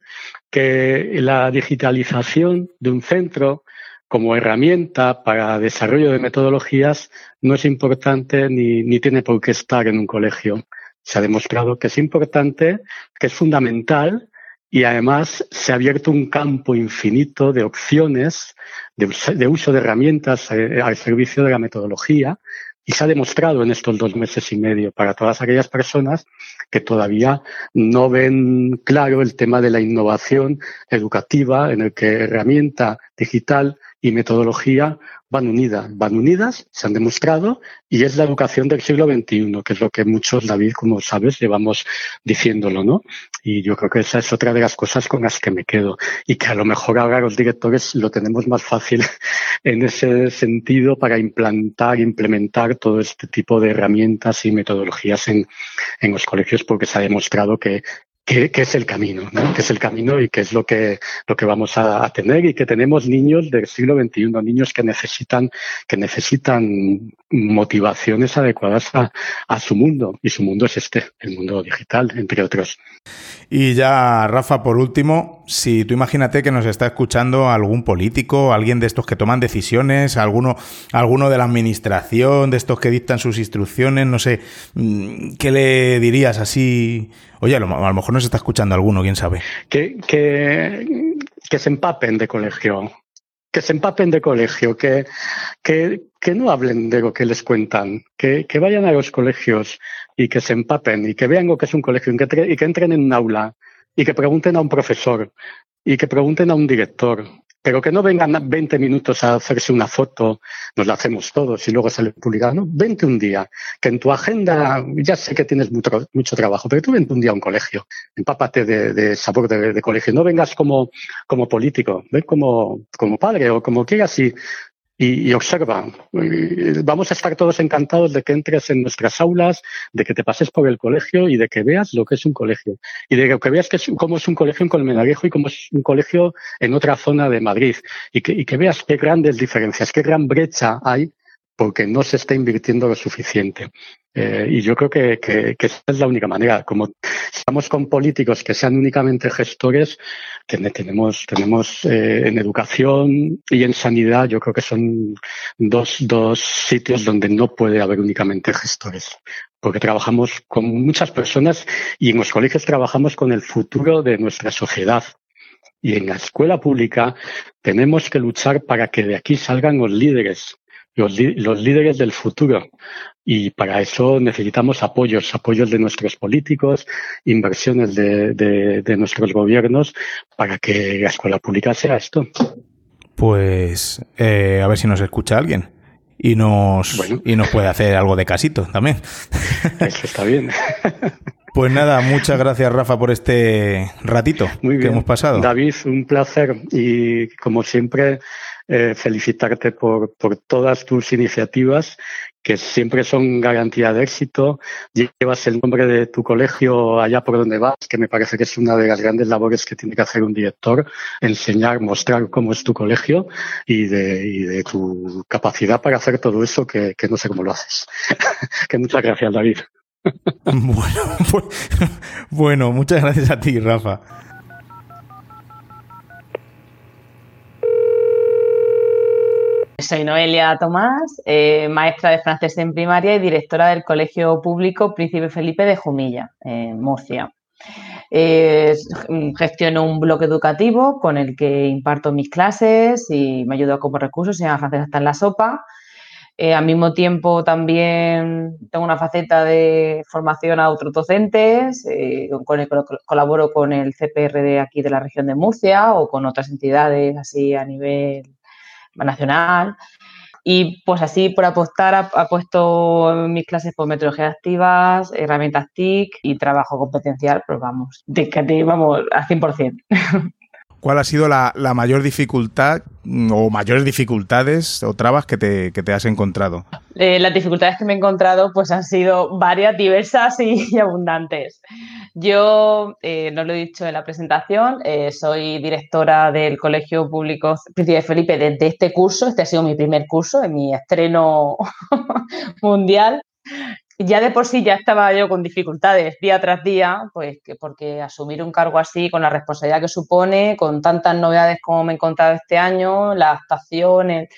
que la digitalización de un centro como herramienta para desarrollo de metodologías no es importante ni, ni tiene por qué estar en un colegio. Se ha demostrado que es importante, que es fundamental y además se ha abierto un campo infinito de opciones de, uso de herramientas eh, al servicio de la metodología y se ha demostrado en estos dos meses y medio para todas aquellas personas que todavía no ven claro el tema de la innovación educativa en el que herramienta digital y metodología van unidas, van unidas, se han demostrado, y es la educación del siglo XXI, que es lo que muchos, David, como sabes, llevamos diciéndolo, ¿no? Y yo creo que esa es otra de las cosas con las que me quedo, y que a lo mejor ahora los directores lo tenemos más fácil en ese sentido para implantar, implementar todo este tipo de herramientas y metodologías en, en los colegios, porque se ha demostrado que, que, es el camino, ¿no? que es el camino y que es lo que, lo que vamos a, tener y que tenemos niños del siglo XXI, niños que necesitan, que necesitan motivaciones adecuadas a, a su mundo y su mundo es este, el mundo digital, entre otros. Y ya, Rafa, por último, si tú imagínate que nos está escuchando algún político, alguien de estos que toman decisiones, alguno, alguno de la administración, de estos que dictan sus instrucciones, no sé, mm, ¿qué le dirías así? Oye, a lo, mejor está escuchando alguno, quién sabe. Que, que, que se empapen de colegio, que se empapen de colegio, que, que, que no hablen de lo que les cuentan, que, que, vayan a los colegios y que se empapen y que vean lo que es un colegio y que, y que entren en un aula y que pregunten a un profesor y que pregunten a un director pero que no vengan 20 minutos a hacerse una foto, nos la hacemos todos y luego sale publicado. No, vente un día, que en tu agenda, ya sé que tienes mucho, mucho trabajo, pero tú vente un día a un colegio, empápate de, de sabor de, de, colegio, no vengas como, como político, ven como, como padre o como quieras y y, observa. Vamos a estar todos encantados de que entres en nuestras aulas, de que te pases por el colegio y de que veas lo que es un colegio. Y de que veas que es, cómo es un colegio en Colmenarejo y cómo es un colegio en otra zona de Madrid. Y que, y que veas qué grandes diferencias, qué gran brecha hay porque no se está invirtiendo lo suficiente. Eh, y yo creo que, que, que, esa es la única manera. Como estamos con políticos que sean únicamente gestores, tenemos, tenemos eh, en educación y en sanidad, yo creo que son dos, dos sitios donde no puede haber únicamente gestores. Porque trabajamos con muchas personas y en los colegios trabajamos con el futuro de nuestra sociedad. Y en la escuela pública tenemos que luchar para que de aquí salgan los líderes, los, los, líderes del futuro. Y para eso necesitamos apoyos, apoyos de nuestros políticos, inversiones de, de, de nuestros gobiernos para que la escuela pública sea esto. Pues eh, a ver si nos escucha alguien y nos, bueno. y nos puede hacer algo de casito también. Eso está bien. Pues nada, muchas gracias Rafa por este ratito Muy bien. que hemos pasado. David, un placer y como siempre eh, felicitarte por, por todas tus iniciativas que siempre son garantía de éxito. Llevas el nombre de tu colegio allá por donde vas, que me parece que es una de las grandes labores que tiene que hacer un director, enseñar, mostrar cómo es tu colegio y de, y de tu capacidad para hacer todo eso, que, no sé cómo lo haces. que muchas gracias, David. bueno, pues, bueno, muchas gracias a ti, Rafa. Soy Noelia Tomás, eh, maestra de francés en primaria y directora del Colegio Público Príncipe Felipe de Jumilla, en Murcia. Eh, gestiono un blog educativo con el que imparto mis clases y me ayudo como recursos, se llama Francés hasta en la sopa. Eh, al mismo tiempo también tengo una faceta de formación a otros docentes, colaboro con el CPR de aquí de la región de Murcia o con otras entidades así a nivel nacional. Y pues así por apostar ha, puesto mis clases por metodologías activas, herramientas TIC y trabajo competencial, pues vamos, de que vamos al 100%. ¿Cuál ha sido la, la, mayor dificultad o mayores dificultades o trabas que te, que te has encontrado? Eh, las dificultades que me he encontrado pues han sido varias, diversas y, y abundantes. Yo, eh, no lo he dicho en la presentación, eh, soy directora del Colegio Público Príncipe Felipe desde este curso. Este ha sido mi primer curso, en mi estreno mundial ya de por sí ya estaba yo con dificultades día tras día, pues que porque asumir un cargo así, con la responsabilidad que supone, con tantas novedades como me he encontrado este año, la adaptación, el,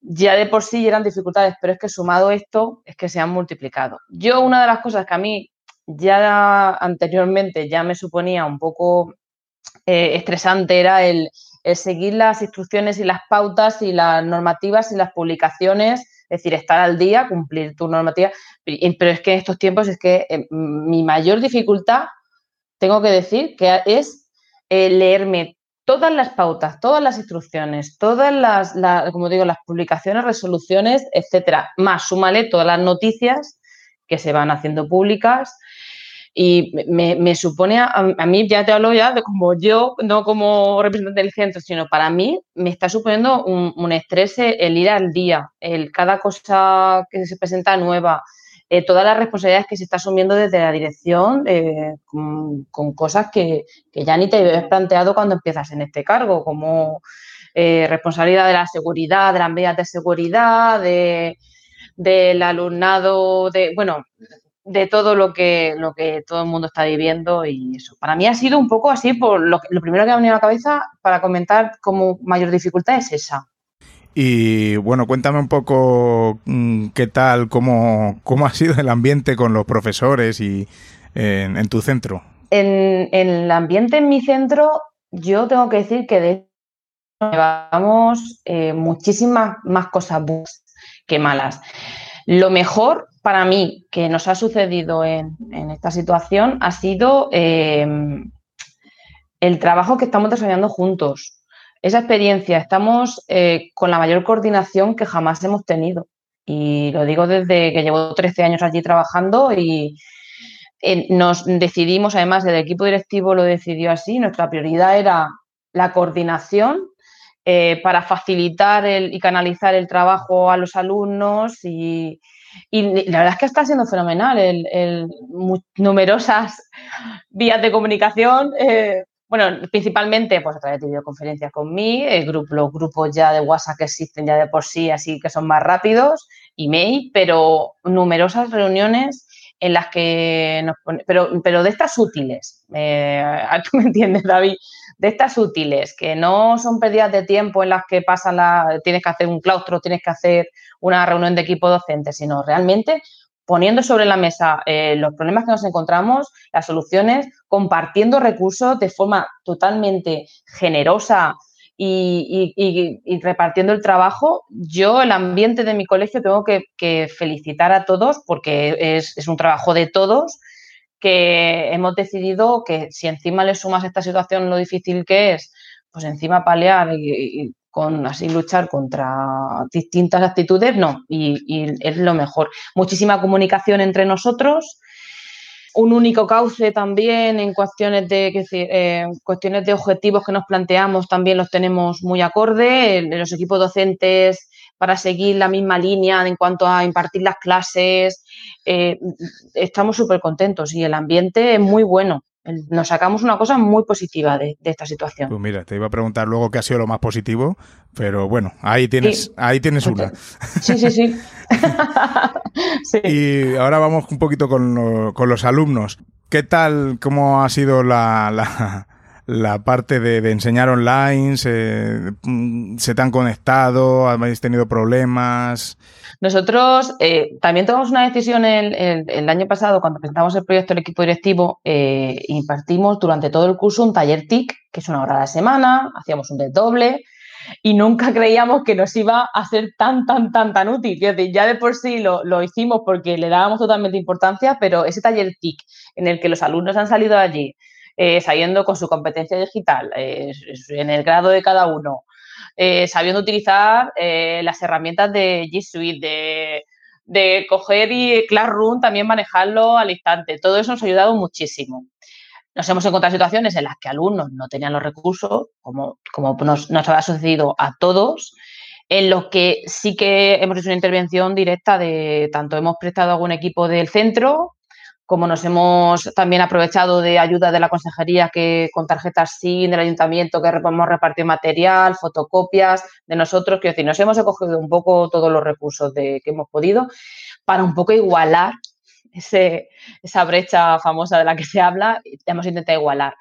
ya de por sí eran dificultades, pero es que sumado esto, es que se han multiplicado. Yo una de las cosas que a mí ya anteriormente ya me suponía un poco eh, estresante era el, el seguir las instrucciones y las pautas y las normativas y las publicaciones es decir, estar al día, cumplir tu normativa, pero es que en estos tiempos es que eh, mi mayor dificultad, tengo que decir, que es eh, leerme todas las pautas, todas las instrucciones, todas las, la, como digo, las publicaciones, resoluciones, etcétera, más súmale todas las noticias que se van haciendo públicas, y me, supone, a, a, mí ya te hablo ya de como yo, no como representante del centro, sino para mí me está suponiendo un, estrés el ir al día, el cada cosa que se presenta nueva, eh, todas las responsabilidades que se está asumiendo desde la dirección eh, con, con, cosas que, que, ya ni te habías planteado cuando empiezas en este cargo, como eh, responsabilidad de la seguridad, de las medidas de seguridad, de, del alumnado, de, bueno, de todo lo que, lo que todo el mundo está viviendo y eso. Para mí ha sido un poco así, por lo, lo primero que me ha venido a la cabeza para comentar como mayor dificultad es esa. Y bueno, cuéntame un poco mm, qué tal, cómo, cómo ha sido el ambiente con los profesores y en, en tu centro. En, en, el ambiente en mi centro, yo tengo que decir que de llevamos eh, muchísimas más cosas buenas que malas. Lo mejor para mí que nos ha sucedido en, esta situación ha sido eh, el trabajo que estamos desarrollando juntos. esa experiencia. Estamos eh, con la mayor coordinación que jamás hemos tenido. Y lo digo desde que llevo 13 años allí trabajando y eh, nos decidimos, además el equipo directivo lo decidió así, nuestra prioridad era la coordinación eh, para facilitar y canalizar el trabajo a los alumnos y, la verdad es que está siendo fenomenal. El, numerosas vías de comunicación, eh, bueno, principalmente pues a través de videoconferencias conmigo, el grupo, los grupos ya de WhatsApp que existen ya de por sí, así que son más rápidos, email, pero numerosas reuniones en las que nos pero, pero de estas útiles, eh, tú me entiendes, David, de estas útiles, que no son pérdidas de tiempo en las que pasa la, tienes que hacer un claustro, tienes que hacer una reunión de equipo docente, sino realmente poniendo sobre la mesa eh, los problemas que nos encontramos, las soluciones, compartiendo recursos de forma totalmente generosa y, repartiendo el trabajo. Yo, el ambiente de mi colegio, tengo que, felicitar a todos porque es, un trabajo de todos que hemos decidido que si encima le sumas esta situación lo difícil que es, pues encima palear y, con así luchar contra distintas actitudes, no, y, es lo mejor. Muchísima comunicación entre nosotros, un único cauce también en cuestiones de eh, cuestiones de objetivos que nos planteamos también los tenemos muy acorde los equipos docentes para seguir la misma línea en cuanto a impartir las clases eh, estamos súper contentos y el ambiente es muy bueno nos sacamos una cosa muy positiva de, esta situación. Pues mira, te iba a preguntar luego qué ha sido lo más positivo, pero bueno, ahí tienes, ahí tienes una. Sí, sí, sí. Y ahora vamos un poquito con, los alumnos. ¿Qué tal, cómo ha sido la, la, parte de, enseñar online? ¿Se, ¿Se te han conectado? ¿Habéis tenido problemas? Nosotros eh, también tomamos una decisión el, año pasado, cuando presentamos el proyecto del equipo directivo, eh, impartimos durante todo el curso un taller TIC, que es una hora a la semana, hacíamos un desdoble y nunca creíamos que nos iba a ser tan, tan, tan, tan útil. ya de por sí lo, lo, hicimos porque le dábamos totalmente importancia, pero ese taller TIC en el que los alumnos han salido allí, eh, saliendo con su competencia digital, en el grado de cada uno, eh, sabiendo utilizar eh, las herramientas de G Suite, de, coger y Classroom también manejarlo al instante. Todo eso nos ha ayudado muchísimo. Nos hemos encontrado situaciones en las que alumnos no tenían los recursos, como, como nos, nos ha sucedido a todos, en los que sí que hemos hecho una intervención directa de tanto hemos prestado algún equipo del centro como nos hemos también aprovechado de ayuda de la consejería que con tarjetas SIN del ayuntamiento que hemos repartido material, fotocopias de nosotros, quiero decir, nos hemos acogido un poco todos los recursos de, que hemos podido para un poco igualar ese, esa brecha famosa de la que se habla, hemos intentado igualar.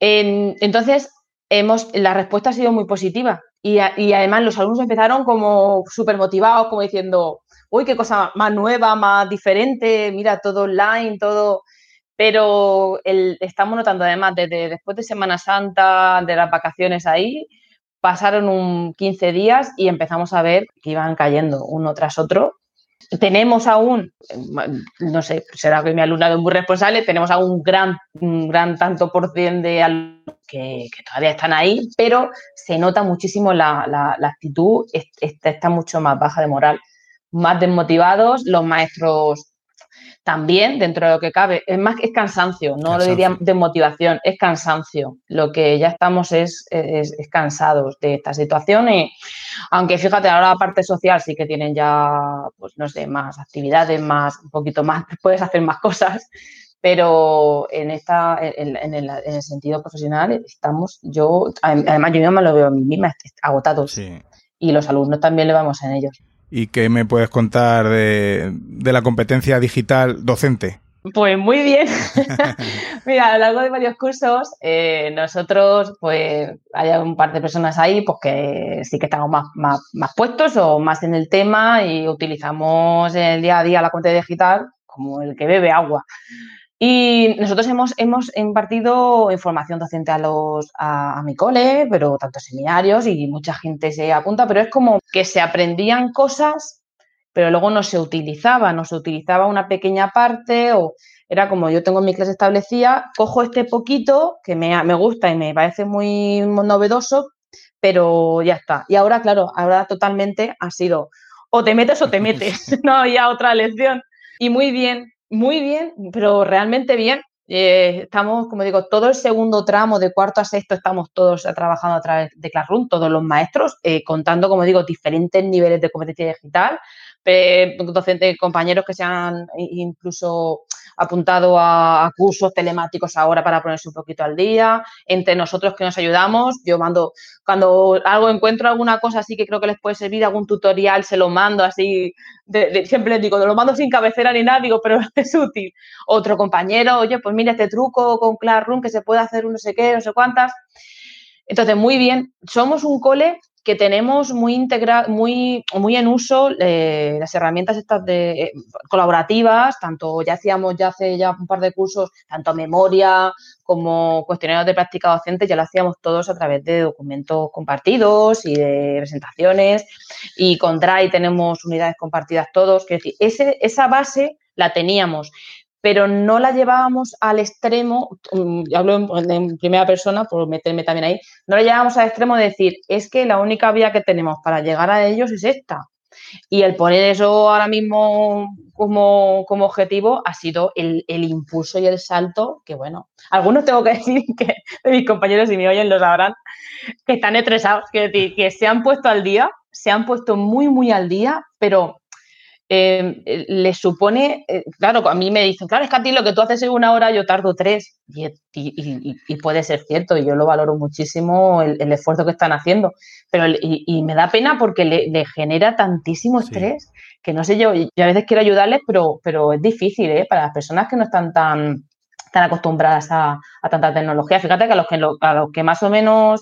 entonces, hemos, la respuesta ha sido muy positiva y, y además los alumnos empezaron como súper motivados, como diciendo, uy, qué cosa más nueva, más diferente, mira, todo online, todo. Pero estamos notando además desde después de Semana Santa, de las vacaciones ahí, pasaron un 15 días y empezamos a ver que iban cayendo uno tras otro. Tenemos aún, no sé, será que mi alumnado es muy responsable, tenemos aún un gran, un gran tanto por cien de alumnos que, todavía están ahí, pero se nota muchísimo la, la actitud, está mucho más baja de moral más desmotivados, los maestros también, dentro de lo que cabe. Es más, es cansancio, no lo diría desmotivación, es cansancio. Lo que ya estamos es, es, cansados de esta situación y aunque fíjate, ahora la parte social sí que tienen ya, pues no sé, más actividades, más, un poquito más, puedes hacer más cosas, pero en esta, en, el, en el, sentido profesional estamos, yo, además yo misma lo veo a mí misma, agotados. Y los alumnos también le vamos en ellos. ¿Y qué me puedes contar de, la competencia digital docente? Pues muy bien. Mira, a lo largo de varios cursos, eh, nosotros, pues hay un par de personas ahí pues que sí que estamos más, más, más, puestos o más en el tema y utilizamos en el día a día la cuenta digital como el que bebe agua. Y nosotros hemos, hemos impartido información docente a, los, a, mi cole, pero tanto seminarios y mucha gente se apunta, pero es como que se aprendían cosas, pero luego no se utilizaba, no se utilizaba una pequeña parte o era como yo tengo mi clase establecida, cojo este poquito que me, me gusta y me parece muy novedoso pero ya está. Y ahora, claro, ahora totalmente ha sido o te metes o te metes, no había otra lección. Y muy bien, muy bien, pero realmente bien. Eh, estamos, como digo, todo el segundo tramo de cuarto a sexto estamos todos trabajando a través de Classroom, todos los maestros, eh, contando, como digo, diferentes niveles de competencia digital, docentes, compañeros que se han incluso apuntado a, cursos telemáticos ahora para ponerse un poquito al día, entre nosotros que nos ayudamos, yo mando, cuando algo encuentro alguna cosa así que creo que les puede servir, algún tutorial, se lo mando así, siempre les digo, lo mando sin cabecera ni nada, digo, pero es útil. Otro compañero, oye, pues mira este truco con Classroom que se puede hacer un no sé qué, no sé cuántas. Entonces, muy bien, somos un cole que tenemos muy integra muy, muy en uso eh, las herramientas estas de, eh, colaborativas, tanto ya hacíamos ya hace ya un par de cursos, tanto memoria como cuestionarios de práctica docente, ya lo hacíamos todos a través de documentos compartidos y de presentaciones. Y con Drive tenemos unidades compartidas todos. Es decir, esa base la teníamos pero no la llevábamos al extremo, mm, hablo en, primera persona por meterme también ahí, no la llevábamos al extremo de decir, es que la única vía que tenemos para llegar a ellos es esta. Y el poner eso ahora mismo como, objetivo ha sido el, impulso y el salto, que bueno, algunos tengo que decir que mis compañeros, si me oyen, lo sabrán, que están estresados, que que se han puesto al día, se han puesto muy, muy al día, pero eh, le supone, eh, claro, a mí me dicen, claro, es que a ti lo que tú haces en una hora yo tardo tres, y, puede ser cierto, y yo lo valoro muchísimo el, esfuerzo que están haciendo, pero y, me da pena porque le, genera tantísimo estrés que no sé yo, yo a veces quiero ayudarles, pero, pero es difícil, ¿eh? Para las personas que no están tan, tan acostumbradas a, tanta tecnología. Fíjate que a los que, a los que más o menos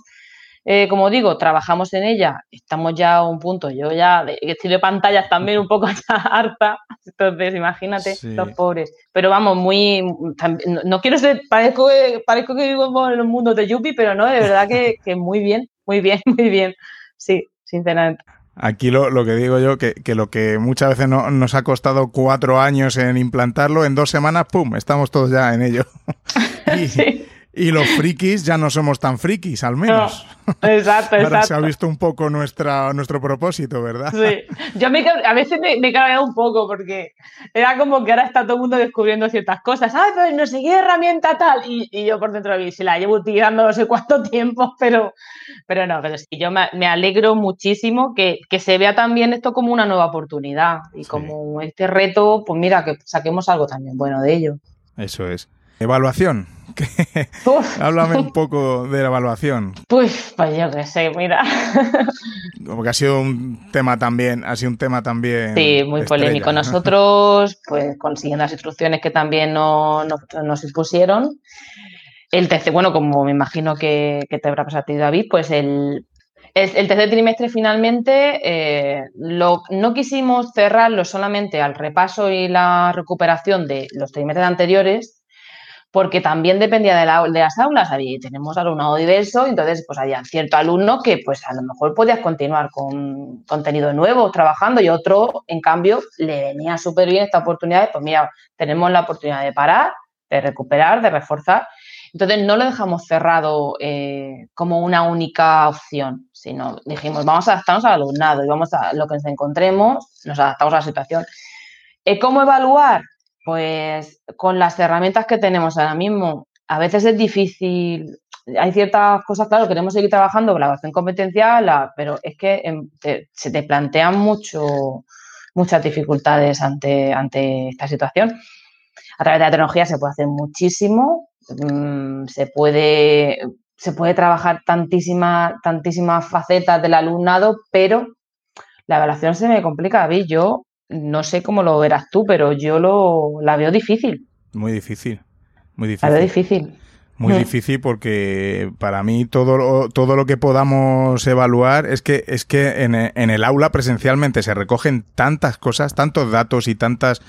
eh, como digo, trabajamos en ella, estamos ya a un punto, yo ya estoy de pantallas también un poco harta, entonces imagínate, los pobres. Pero vamos, muy, no, quiero ser, parezco, parezco que vivo en los mundos de Yuppie, pero no, de verdad que, muy bien, muy bien, muy bien, sí, sinceramente. Aquí lo, lo, que digo yo, que, que lo que muchas veces no, nos ha costado cuatro años en implantarlo, en dos semanas, ¡pum!, estamos todos ya en ello. sí. Y los frikis ya no somos tan frikis, al menos. exacto, Ahora se ha visto un poco nuestra, nuestro propósito, ¿verdad? Sí. Yo me, a veces me, me un poco porque era como que ahora está todo el mundo descubriendo ciertas cosas. ¡Ay, pues no sé qué herramienta tal! Y, yo por dentro de mí, si la llevo utilizando no sé cuánto tiempo, pero, pero no, pero sí, yo me, alegro muchísimo que, que, se vea también esto como una nueva oportunidad y como este reto, pues mira, que saquemos algo también bueno de ello. Eso es. Evaluación. Háblame un poco de la evaluación. Pues, pues yo qué sé, mira. Como que ha sido un tema también, ha sido un tema también. Sí, muy polémico. Nosotros, pues consiguiendo las instrucciones que también no, nos impusieron. El tercer, bueno, como me imagino que, te habrá pasado a ti, David, pues el, el, tercer trimestre finalmente eh, lo, no quisimos cerrarlo solamente al repaso y la recuperación de los trimestres anteriores, porque también dependía de, las aulas. Tenemos alumnado diverso, entonces pues había cierto alumno que pues a lo mejor podías continuar con contenido nuevo, trabajando, y otro, en cambio, le venía súper bien esta oportunidad. Pues mira, tenemos la oportunidad de parar, de recuperar, de reforzar. Entonces no lo dejamos cerrado eh, como una única opción, sino dijimos, vamos a adaptarnos al alumnado y vamos a lo que nos encontremos, nos adaptamos a la situación. Eh, ¿Cómo evaluar? Pues con las herramientas que tenemos ahora mismo, a veces es difícil. Hay ciertas cosas, claro, queremos seguir trabajando la evaluación competencial, pero es que em, se te plantean mucho, muchas dificultades ante, ante esta situación. A través de la tecnología se puede hacer muchísimo, mm, se puede, se puede trabajar tantísimas, tantísimas facetas del alumnado, pero la evaluación se me complica. A yo no sé cómo lo verás tú, pero yo lo, la veo difícil. Muy difícil, muy difícil. La veo difícil. Muy mm. difícil porque para mí todo lo, todo lo que podamos evaluar es que, es que en, el aula presencialmente se recogen tantas cosas, tantos datos y tantas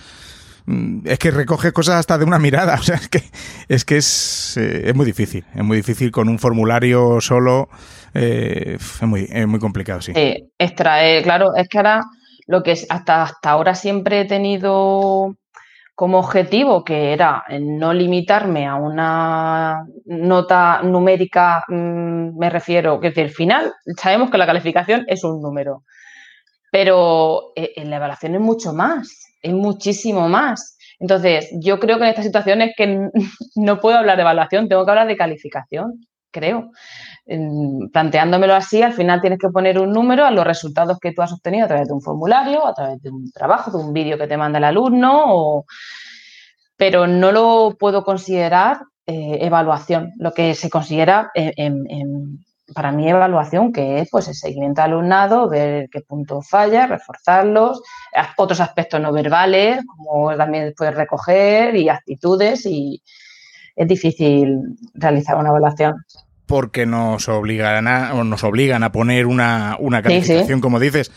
mm, es que recoge cosas hasta de una mirada. O sea, es que es, que es, eh, muy difícil. Es muy difícil con un formulario solo. Eh, es, muy, es muy complicado, sí. extraer, claro, es que ahora lo que hasta, hasta ahora siempre he tenido como objetivo, que era no limitarme a una nota numérica, mm, me refiero, que el final, sabemos que la calificación es un número, pero eh, en la evaluación es mucho más, es muchísimo más. Entonces, yo creo que en esta situación es que no puedo hablar de evaluación, tengo que hablar de calificación, creo. Planteándomelo así, al final tienes que poner un número a los resultados que tú has obtenido a través de un formulario, a través de un trabajo, de un vídeo que te manda el alumno, pero no lo puedo considerar eh, evaluación. Lo que se considera en, para mí evaluación, que es pues el seguimiento al alumnado, ver qué puntos falla, reforzarlos, otros aspectos no verbales, como también puedes recoger y actitudes y es difícil realizar una evaluación. Porque nos obligan a, nos obligan a poner una, una calificación, como dices,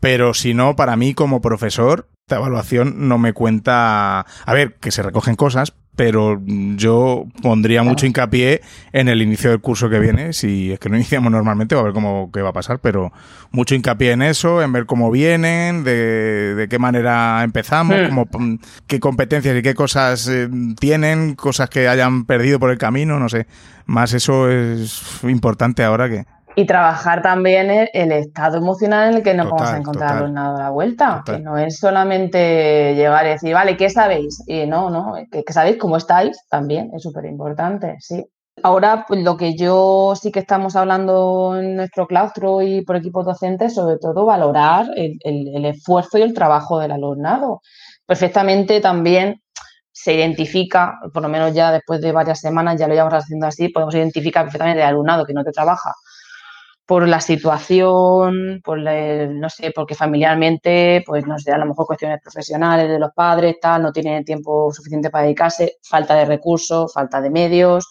pero si no, para mí como profesor, esta evaluación no me cuenta, a ver, que se recogen cosas, pero yo pondría mucho hincapié en el inicio del curso que viene, si es que no iniciamos normalmente, a ver cómo qué va a pasar, pero mucho hincapié en eso, en ver cómo vienen, de, qué manera empezamos, hmm. qué competencias y qué cosas eh, tienen, cosas que hayan perdido por el camino, no sé. Más eso es importante ahora que, y trabajar también el, estado emocional en el que nos vamos a encontrar alumnado a la vuelta, que no es solamente llegar y decir, vale, ¿qué sabéis? Y no, no, que, sabéis cómo estáis también, es súper importante, sí. Ahora, pues, lo que yo sí que estamos hablando en nuestro claustro y por equipos docentes, sobre todo valorar el, esfuerzo y el trabajo del alumnado. Perfectamente también se identifica, por lo menos ya después de varias semanas, ya lo llevamos haciendo así, podemos identificar perfectamente el alumnado que no te trabaja por la situación, por no sé, porque familiarmente, pues no sé, a lo mejor cuestiones profesionales de los padres, tal, no tienen tiempo suficiente para dedicarse, falta de recursos, falta de medios,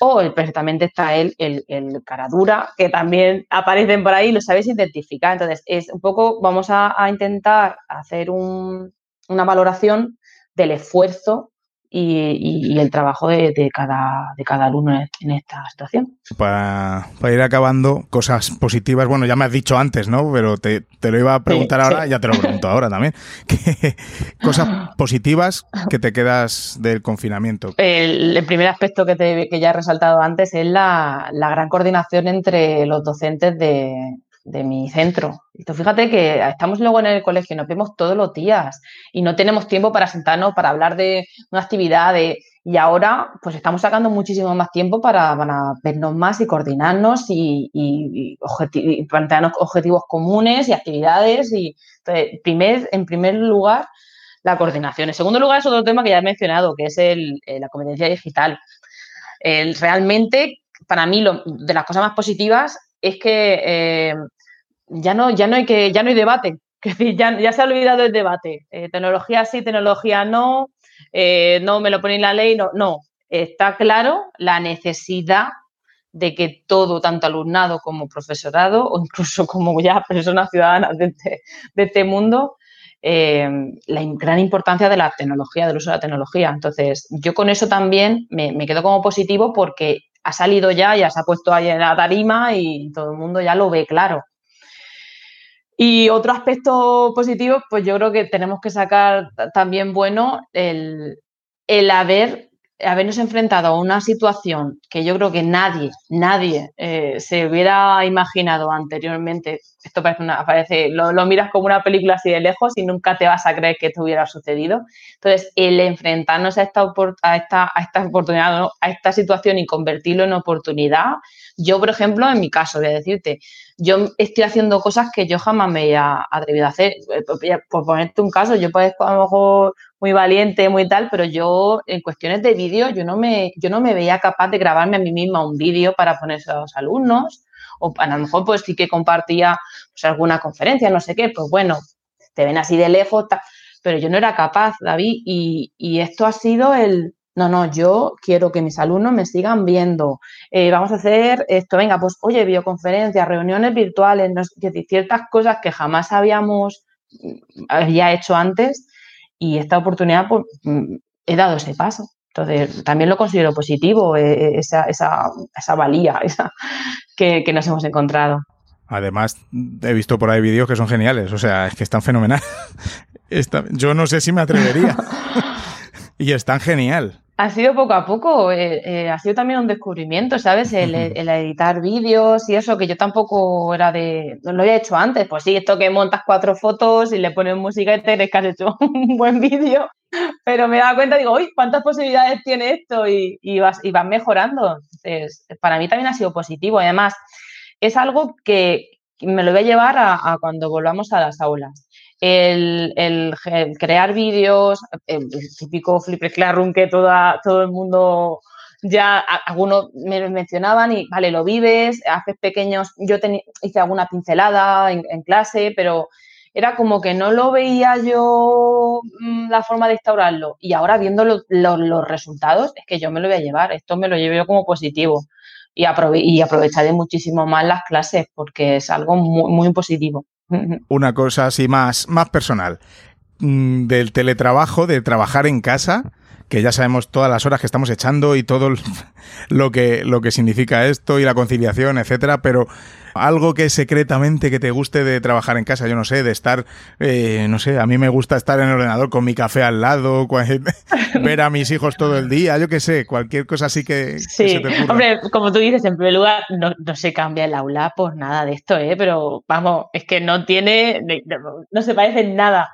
o perfectamente está él, el, el cara dura, que también aparecen por ahí, lo sabéis identificar. Entonces, es un poco, vamos a, intentar hacer una valoración del esfuerzo y, el trabajo de, cada, de cada alumno en esta situación. Para, ir acabando, cosas positivas, bueno, ya me has dicho antes, ¿no? Pero te, lo iba a preguntar ahora, ya te lo pregunto ahora también. cosas positivas que te quedas del confinamiento. El, primer aspecto que, que ya he resaltado antes es la, la gran coordinación entre los docentes de, de mi centro. Y fíjate que estamos luego en el colegio, nos vemos todos los días y no tenemos tiempo para sentarnos, para hablar de una actividad. y ahora, pues estamos sacando muchísimo más tiempo para, vernos más y coordinarnos y, plantearnos objetivos comunes y actividades. Y primer, en primer lugar, la coordinación. En segundo lugar, es otro tema que ya he mencionado, que es el, eh, la competencia digital. Realmente, para mí, lo, de las cosas más positivas es que eh, ya no, ya no hay que, ya no hay debate. decir, ya, se ha olvidado el debate. Eh, tecnología sí, tecnología no, eh, no me lo pone en la ley, no, no. Está claro la necesidad de que todo, tanto alumnado como profesorado, o incluso como ya personas ciudadanas de este, este mundo, eh, la gran importancia de la tecnología, del uso de la tecnología. Entonces, yo con eso también me, me quedo como positivo porque ha salido ya, ya se ha puesto ahí en la tarima y todo el mundo ya lo ve claro. Y otro aspecto positivo, pues yo creo que tenemos que sacar también bueno el, el haber habernos enfrentado a una situación que yo creo que nadie, nadie eh, se hubiera imaginado anteriormente. Esto parece, una, parece lo, miras como una película así de lejos y nunca te vas a creer que esto hubiera sucedido. Entonces, el enfrentarnos a esta, a esta, a esta oportunidad, a esta situación y convertirlo en oportunidad, yo, por ejemplo, en mi caso, voy a decirte, yo estoy haciendo cosas que yo jamás me había atrevido a hacer. Eh, por ponerte un caso, yo parezco a lo mejor muy valiente, muy tal, pero yo en cuestiones de vídeo, yo no me, yo no me veía capaz de grabarme a mí misma un vídeo para ponerse a los alumnos. O a lo mejor pues sí que compartía pues, alguna conferencia, no sé qué, pues bueno, te ven así de lejos, pero yo no era capaz, David, y, y esto ha sido el, no, no, yo quiero que mis alumnos me sigan viendo. Eh, vamos a hacer esto, venga, pues oye, videoconferencias, reuniones virtuales, no, ciertas cosas que jamás habíamos mm, hecho antes y esta oportunidad pues, mm, he dado ese paso. Entonces, también lo considero positivo, eh, esa, esa, esa, valía esa, que, que nos hemos encontrado. Además, he visto por ahí vídeos que son geniales, o sea, es que están fenomenales. yo no sé si me atrevería. Y están genial. Ha sido poco a poco, eh, eh, ha sido también un descubrimiento, ¿sabes? El, editar vídeos y eso, que yo tampoco era de. No lo había hecho antes. Pues sí, esto que montas cuatro fotos y le pones música y te crees que has hecho un buen vídeo. Pero me daba cuenta, digo, uy, ¿cuántas posibilidades tiene esto? Y, y, vas, y vas mejorando. Entonces, para mí también ha sido positivo. Además, es algo que me lo voy a llevar a cuando volvamos a las aulas el, crear vídeos, el, típico Flipper Classroom que toda, todo el mundo ya, algunos me mencionaban y, vale, lo vives, haces pequeños, yo hice alguna pincelada en, clase, pero era como que no lo veía yo mm, la forma de instaurarlo. Y ahora viendo los resultados, es que yo me lo voy a llevar, esto me lo llevo yo como positivo y, y aprovecharé muchísimo más las clases porque es algo muy, muy positivo. Una cosa así más, más personal. Mm, del teletrabajo, de trabajar en casa, que ya sabemos todas las horas que estamos echando y todo lo que, lo que significa esto y la conciliación, etcétera, pero algo que secretamente que te guste de trabajar en casa, yo no sé, de estar, eh, no sé, a mí me gusta estar en el ordenador con mi café al lado, ver a mis hijos todo el día, yo qué sé, cualquier cosa así que, sí. Hombre, como tú dices, en primer lugar, no, no, se cambia el aula por nada de esto, ¿eh? pero vamos, es que no tiene, no se parece en nada.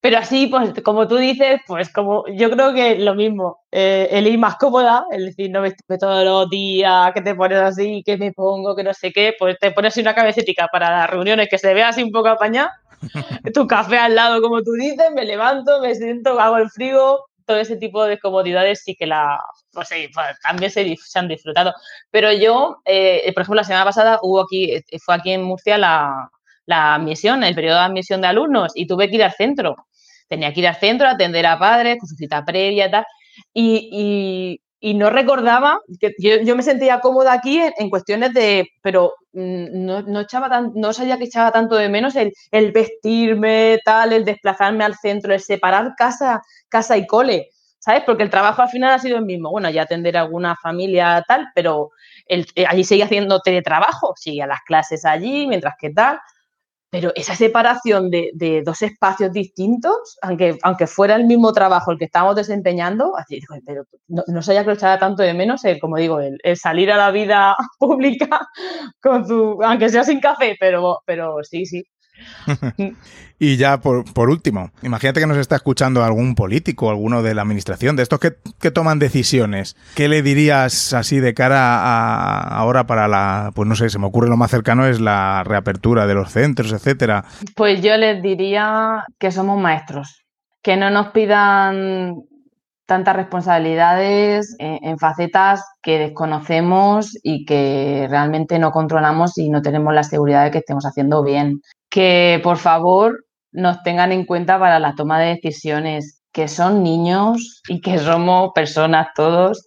Pero así, pues como tú dices, pues como yo creo que lo mismo, eh, el ir más cómoda, el decir, no me todos los días, que te pones así, que me pongo, que no sé qué, pues te pones una cabecetica para las reuniones que se vea así un poco apañada, tu café al lado, como tú dices, me levanto, me siento, hago el frío, todo ese tipo de comodidades sí que la, pues sí, pues, también se, han disfrutado. Pero yo, eh, por ejemplo, la semana pasada hubo aquí, eh, fue aquí en Murcia la, la admisión, el periodo de admisión de alumnos y tuve que ir al centro. Tenía que ir al centro, atender a padres con su cita previa y tal. Y, no recordaba, que yo, me sentía cómoda aquí en, cuestiones de, pero mm, no, echaba tan, no sabía que echaba tanto de menos el, vestirme, tal, el desplazarme al centro, el separar casa, casa y cole, ¿sabes? Porque el trabajo al final ha sido el mismo. Bueno, ya atender a alguna familia tal, pero eh, allí sigue haciendo teletrabajo, sigue a las clases allí, mientras que tal. Pero esa separación de, dos espacios distintos, aunque, aunque fuera el mismo trabajo el que estábamos desempeñando, así, pero no, no haya que tanto de menos, el, como digo, el, salir a la vida pública con su, aunque sea sin café, pero, pero sí, sí, y ya por, último, imagínate que nos está escuchando algún político, alguno de la administración, de estos que, toman decisiones. ¿Qué le dirías así de cara a ahora para la, pues no sé, se me ocurre lo más cercano es la reapertura de los centros, etcétera? Pues yo les diría que somos maestros, que no nos pidan tantas responsabilidades en, facetas que desconocemos y que realmente no controlamos y no tenemos la seguridad de que estemos haciendo bien que por favor nos tengan en cuenta para la toma de decisiones, que son niños y que somos personas todos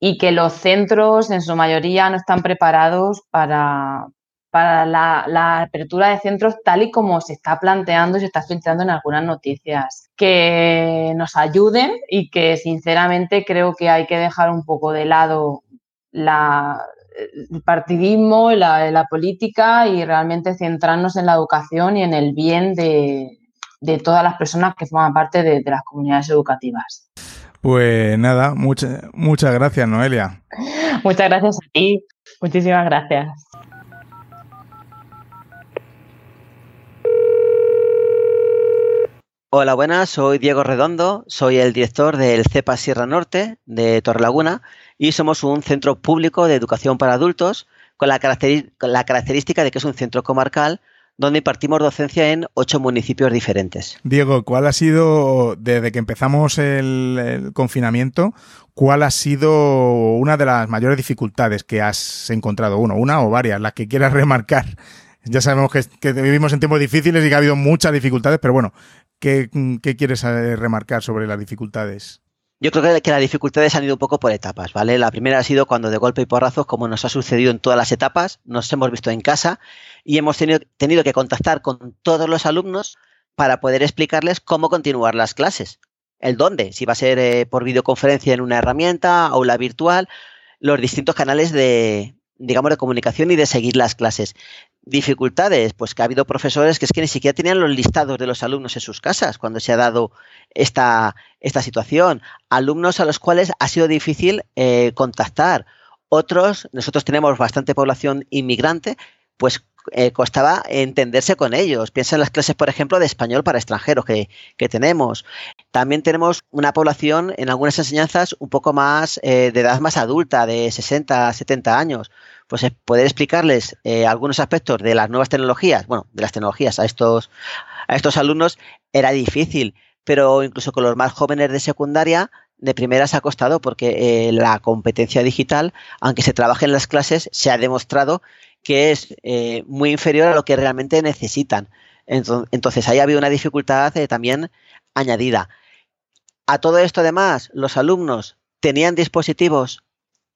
y que los centros en su mayoría no están preparados para, para la, apertura de centros tal y como se está planteando y se está filtrando en algunas noticias. Que nos ayuden y que sinceramente creo que hay que dejar un poco de lado la, el partidismo, la, la política y realmente centrarnos en la educación y en el bien de, todas las personas que forman parte de, las comunidades educativas. Pues nada, muchas gracias, Noelia. Muchas gracias a ti. Muchísimas gracias. Hola, buenas, soy Diego Redondo, soy el director del CEPA Sierra Norte de Torrelaguna y somos un centro público de educación para adultos con la, característica de que es un centro comarcal donde impartimos docencia en ocho municipios diferentes. Diego, ¿cuál ha sido, desde que empezamos el, confinamiento, cuál ha sido una de las mayores dificultades que has encontrado? Uno, una o varias, las que quieras remarcar. Ya sabemos que, vivimos en tiempos difíciles y que ha habido muchas dificultades, pero bueno, ¿Qué, quieres eh, remarcar sobre las dificultades? Yo creo que las dificultades han ido un poco por etapas, ¿vale? La primera ha sido cuando de golpe y porrazos, como nos ha sucedido en todas las etapas, nos hemos visto en casa y hemos tenido, que contactar con todos los alumnos para poder explicarles cómo continuar las clases. El dónde, si va a ser eh, por videoconferencia en una herramienta, aula virtual, los distintos canales de, digamos, de comunicación y de seguir las clases. Dificultades, pues que ha habido profesores que es que ni siquiera tenían los listados de los alumnos en sus casas cuando se ha dado esta, esta situación. Alumnos a los cuales ha sido difícil eh, contactar. Otros, nosotros tenemos bastante población inmigrante, pues eh, costaba entenderse con ellos. Piensa en las clases, por ejemplo, de español para extranjeros que, tenemos. También tenemos una población en algunas enseñanzas un poco más eh, de edad más adulta, de 60, 70 años. Pues poder explicarles eh, algunos aspectos de las nuevas tecnologías, bueno, de las tecnologías a estos, a estos alumnos era difícil, pero incluso con los más jóvenes de secundaria de primeras ha costado porque la competencia digital, aunque se trabaje en las clases, se ha demostrado que es eh, muy inferior a lo que realmente necesitan. Entonces, ahí ha habido una dificultad eh, también añadida. A todo esto, además, los alumnos tenían dispositivos,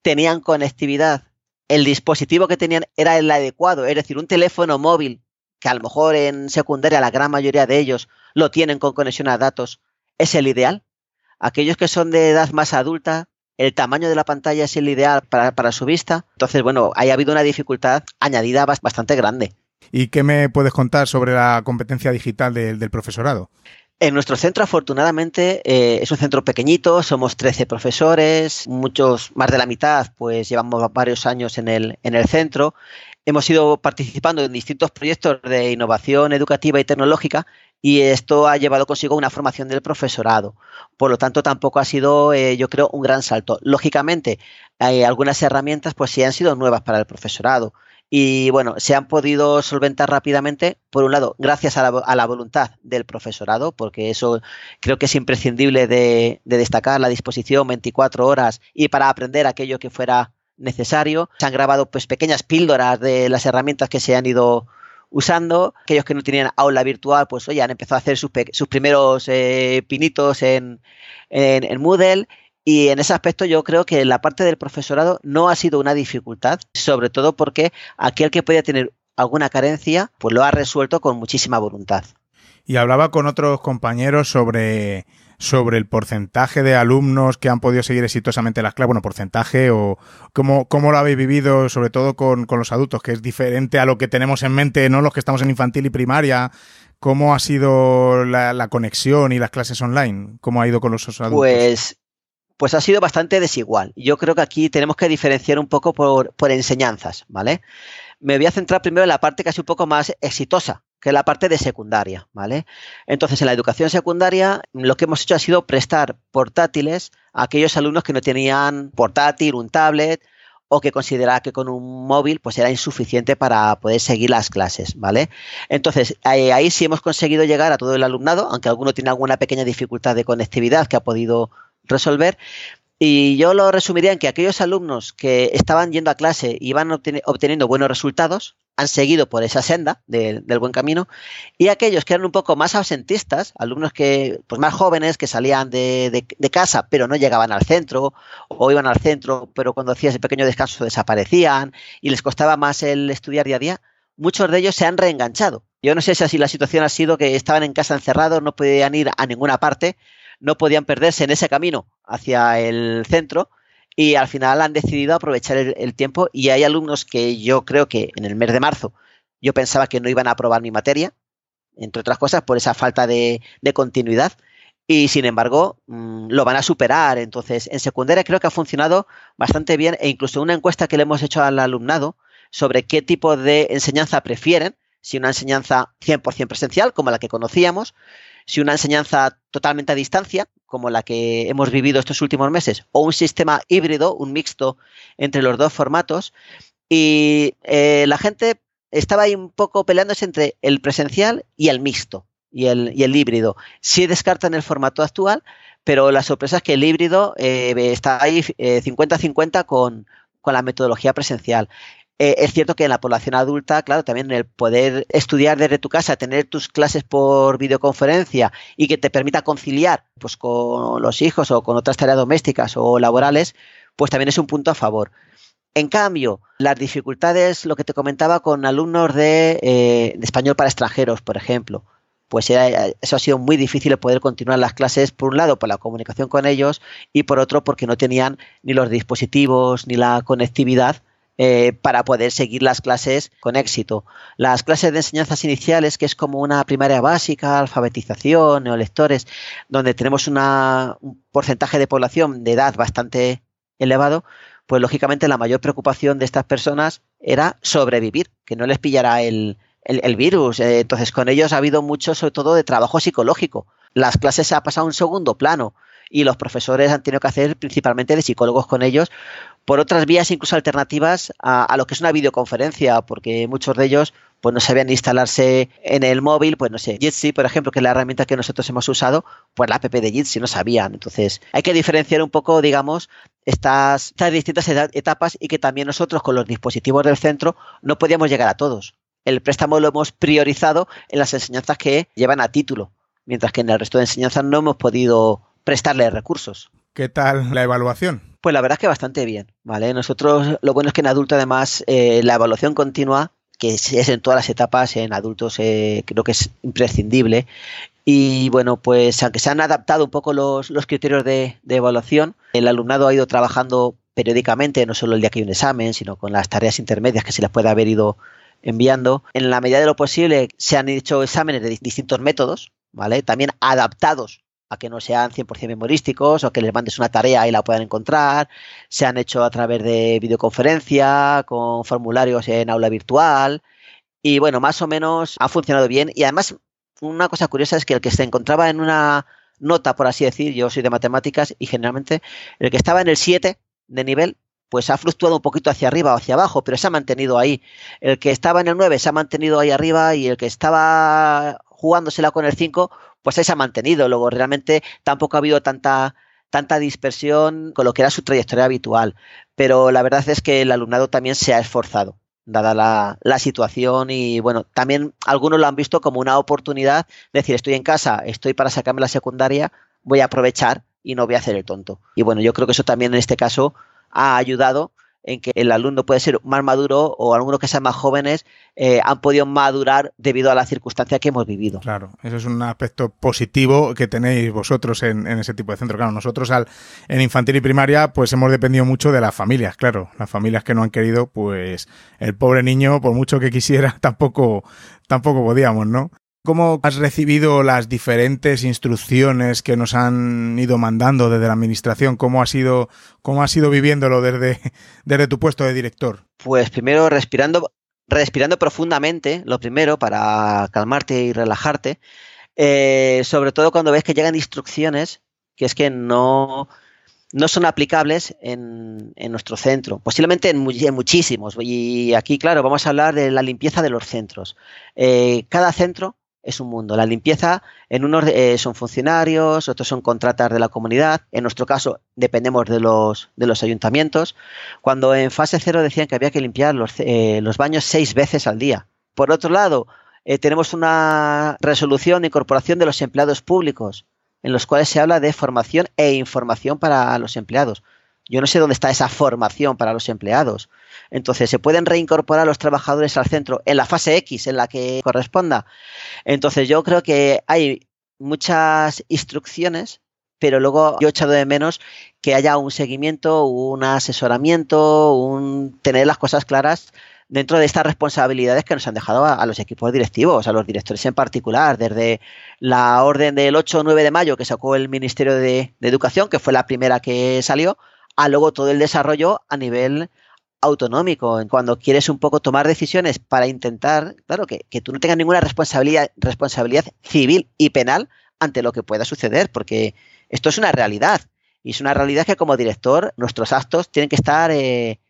tenían conectividad, el dispositivo que tenían era el adecuado, es decir, un teléfono móvil, que a lo mejor en secundaria la gran mayoría de ellos lo tienen con conexión a datos, es el ideal. Aquellos que son de edad más adulta el tamaño de la pantalla es el ideal para, su vista. Entonces, bueno, ha habido una dificultad añadida bastante grande. ¿Y qué me puedes contar sobre la competencia digital del, profesorado? En nuestro centro, afortunadamente, eh, es un centro pequeñito, somos 13 profesores, muchos, más de la mitad, pues llevamos varios años en el, en el centro. Hemos ido participando en distintos proyectos de innovación educativa y tecnológica y esto ha llevado consigo una formación del profesorado. Por lo tanto, tampoco ha sido, eh, yo creo, un gran salto. Lógicamente, hay algunas herramientas pues sí han sido nuevas para el profesorado y bueno, se han podido solventar rápidamente, por un lado, gracias a la, voluntad del profesorado, porque eso creo que es imprescindible de, de destacar la disposición 24 horas y para aprender aquello que fuera necesario. Se han grabado pues pequeñas píldoras de las herramientas que se han ido usando. Aquellos que no tenían aula virtual, pues oye, han empezado a hacer sus, primeros eh, pinitos en, en, Moodle. Y en ese aspecto yo creo que la parte del profesorado no ha sido una dificultad, sobre todo porque aquel que podía tener alguna carencia, pues lo ha resuelto con muchísima voluntad. Y hablaba con otros compañeros sobre sobre el porcentaje de alumnos que han podido seguir exitosamente las clases, bueno, porcentaje o cómo, cómo lo habéis vivido, sobre todo con, los adultos, que es diferente a lo que tenemos en mente, ¿no? Los que estamos en infantil y primaria, ¿cómo ha sido la, conexión y las clases online? ¿Cómo ha ido con los adultos? Pues pues ha sido bastante desigual. Yo creo que aquí tenemos que diferenciar un poco por, por, enseñanzas, ¿vale? Me voy a centrar primero en la parte casi un poco más exitosa, que es la parte de secundaria, ¿vale? Entonces, en la educación secundaria, lo que hemos hecho ha sido prestar portátiles a aquellos alumnos que no tenían portátil, un tablet, o que consideraba que con un móvil pues era insuficiente para poder seguir las clases, ¿vale? Entonces, ahí, ahí, sí hemos conseguido llegar a todo el alumnado, aunque alguno tiene alguna pequeña dificultad de conectividad que ha podido resolver, y yo lo resumiría en que aquellos alumnos que estaban yendo a clase y iban obteniendo buenos resultados, han seguido por esa senda del buen camino, y aquellos que eran un poco más ausentistas, alumnos que, pues más jóvenes, que salían de, casa pero no llegaban al centro, o iban al centro, pero cuando hacía ese pequeño descanso desaparecían y les costaba más el estudiar día a día, muchos de ellos se han reenganchado. Yo no sé si así la situación ha sido que estaban en casa encerrados, no podían ir a ninguna parte, no podían perderse en ese camino hacia el centro y al final han decidido aprovechar el, tiempo y hay alumnos que yo creo que en el mes de marzo yo pensaba que no iban a aprobar mi materia, entre otras cosas por esa falta de, continuidad y sin embargo mm, lo van a superar. Entonces, en secundaria creo que ha funcionado bastante bien e incluso una encuesta que le hemos hecho al alumnado sobre qué tipo de enseñanza prefieren, si una enseñanza 100% presencial, como la que conocíamos, si una enseñanza totalmente a distancia, como la que hemos vivido estos últimos meses, o un sistema híbrido, un mixto entre los dos formatos. Y eh, la gente estaba ahí un poco peleándose entre el presencial y el mixto y el, y el híbrido. Sí descartan el formato actual, pero la sorpresa es que el híbrido eh, está ahí 50-50 eh, con, con la metodología presencial. Eh, es cierto que en la población adulta, claro, también el poder estudiar desde tu casa, tener tus clases por videoconferencia y que te permita conciliar pues, con los hijos o con otras tareas domésticas o laborales, pues también es un punto a favor. En cambio, las dificultades, lo que te comentaba con alumnos de, eh, español para extranjeros, por ejemplo, pues eso ha sido muy difícil poder continuar las clases, por un lado por la comunicación con ellos y por otro porque no tenían ni los dispositivos ni la conectividad eh, para poder seguir las clases con éxito. Las clases de enseñanzas iniciales, que es como una primaria básica, alfabetización, neolectores, donde tenemos una, un porcentaje de población de edad bastante elevado, pues lógicamente la mayor preocupación de estas personas era sobrevivir, que no les pillara el, el, virus. Eh, entonces, con ellos ha habido mucho, sobre todo, de trabajo psicológico. Las clases se ha pasado a un segundo plano y los profesores han tenido que hacer principalmente de psicólogos con ellos por otras vías incluso alternativas a, lo que es una videoconferencia, porque muchos de ellos pues no sabían instalarse en el móvil, pues no sé, Jitsi, por ejemplo, que es la herramienta que nosotros hemos usado, pues la app de Jitsi no sabían. Entonces, hay que diferenciar un poco, digamos, estas, estas distintas etapas y que también nosotros con los dispositivos del centro no podíamos llegar a todos el préstamo lo hemos priorizado en las enseñanzas que llevan a título, mientras que en el resto de enseñanzas no hemos podido prestarle recursos. ¿Qué tal la evaluación? Pues la verdad es que bastante bien, ¿vale? Nosotros, lo bueno es que en adulto además eh, la evaluación continua, que es, en todas las etapas, en adultos eh, creo que es imprescindible. Y bueno, pues aunque se han adaptado un poco los, criterios de, de evaluación, el alumnado ha ido trabajando periódicamente, no solo el día que hay un examen, sino con las tareas intermedias que se les puede haber ido enviando. En la medida de lo posible se han hecho exámenes de distintos métodos, ¿vale? También adaptados a que no sean 100% memorísticos o que les mandes una tarea y la puedan encontrar. Se han hecho a través de videoconferencia, con formularios en aula virtual. Y bueno, más o menos ha funcionado bien. Y además, una cosa curiosa es que el que se encontraba en una nota, por así decir, yo soy de matemáticas y generalmente el que estaba en el 7 de nivel pues ha fluctuado un poquito hacia arriba o hacia abajo, pero se ha mantenido ahí. El que estaba en el 9 se ha mantenido ahí arriba y el que estaba jugándosela con el 5, pues ahí se ha mantenido. Luego realmente tampoco ha habido tanta tanta dispersión con lo que era su trayectoria habitual. Pero la verdad es que el alumnado también se ha esforzado, dada la, la, situación y bueno, también algunos lo han visto como una oportunidad de decir, estoy en casa, estoy para sacarme la secundaria, voy a aprovechar y no voy a hacer el tonto. Y bueno, yo creo que eso también en este caso ha ayudado en que el alumno puede ser más maduro o algunos que sean más jóvenes eh, han podido madurar debido a la circunstancia que hemos vivido. Claro, eso es un aspecto positivo que tenéis vosotros en, ese tipo de centro. Claro, nosotros al, en infantil y primaria pues hemos dependido mucho de las familias, claro. Las familias que no han querido, pues el pobre niño, por mucho que quisiera, tampoco, tampoco podíamos, ¿no? ¿Cómo has recibido las diferentes instrucciones que nos han ido mandando desde la administración? ¿Cómo has ido, cómo has ido viviéndolo desde, desde tu puesto de director? Pues primero respirando, respirando profundamente, lo primero, para calmarte y relajarte. Eh, sobre todo cuando ves que llegan instrucciones que es que no, no son aplicables en, nuestro centro, posiblemente en, muchísimos. Y aquí, claro, vamos a hablar de la limpieza de los centros. Eh, cada centro es un mundo. La limpieza, en unos eh, son funcionarios, otros son contratas de la comunidad. En nuestro caso, dependemos de los, de los ayuntamientos. Cuando en fase cero decían que había que limpiar los, eh, los baños seis veces al día. Por otro lado, eh, tenemos una resolución de incorporación de los empleados públicos, en los cuales se habla de formación e información para los empleados. Yo no sé dónde está esa formación para los empleados. Entonces, se pueden reincorporar los trabajadores al centro en la fase X, en la que corresponda. Entonces, yo creo que hay muchas instrucciones, pero luego yo he echado de menos que haya un seguimiento, un asesoramiento, un tener las cosas claras dentro de estas responsabilidades que nos han dejado a, los equipos directivos, a los directores en particular, desde la orden del 8 o 9 de mayo que sacó el Ministerio de, de Educación, que fue la primera que salió, a luego todo el desarrollo a nivel autonómico, cuando quieres un poco tomar decisiones para intentar, claro, que, que tú no tengas ninguna responsabilidad, responsabilidad civil y penal ante lo que pueda suceder, porque esto es una realidad. Y es una realidad que como director nuestros actos tienen que estar eh,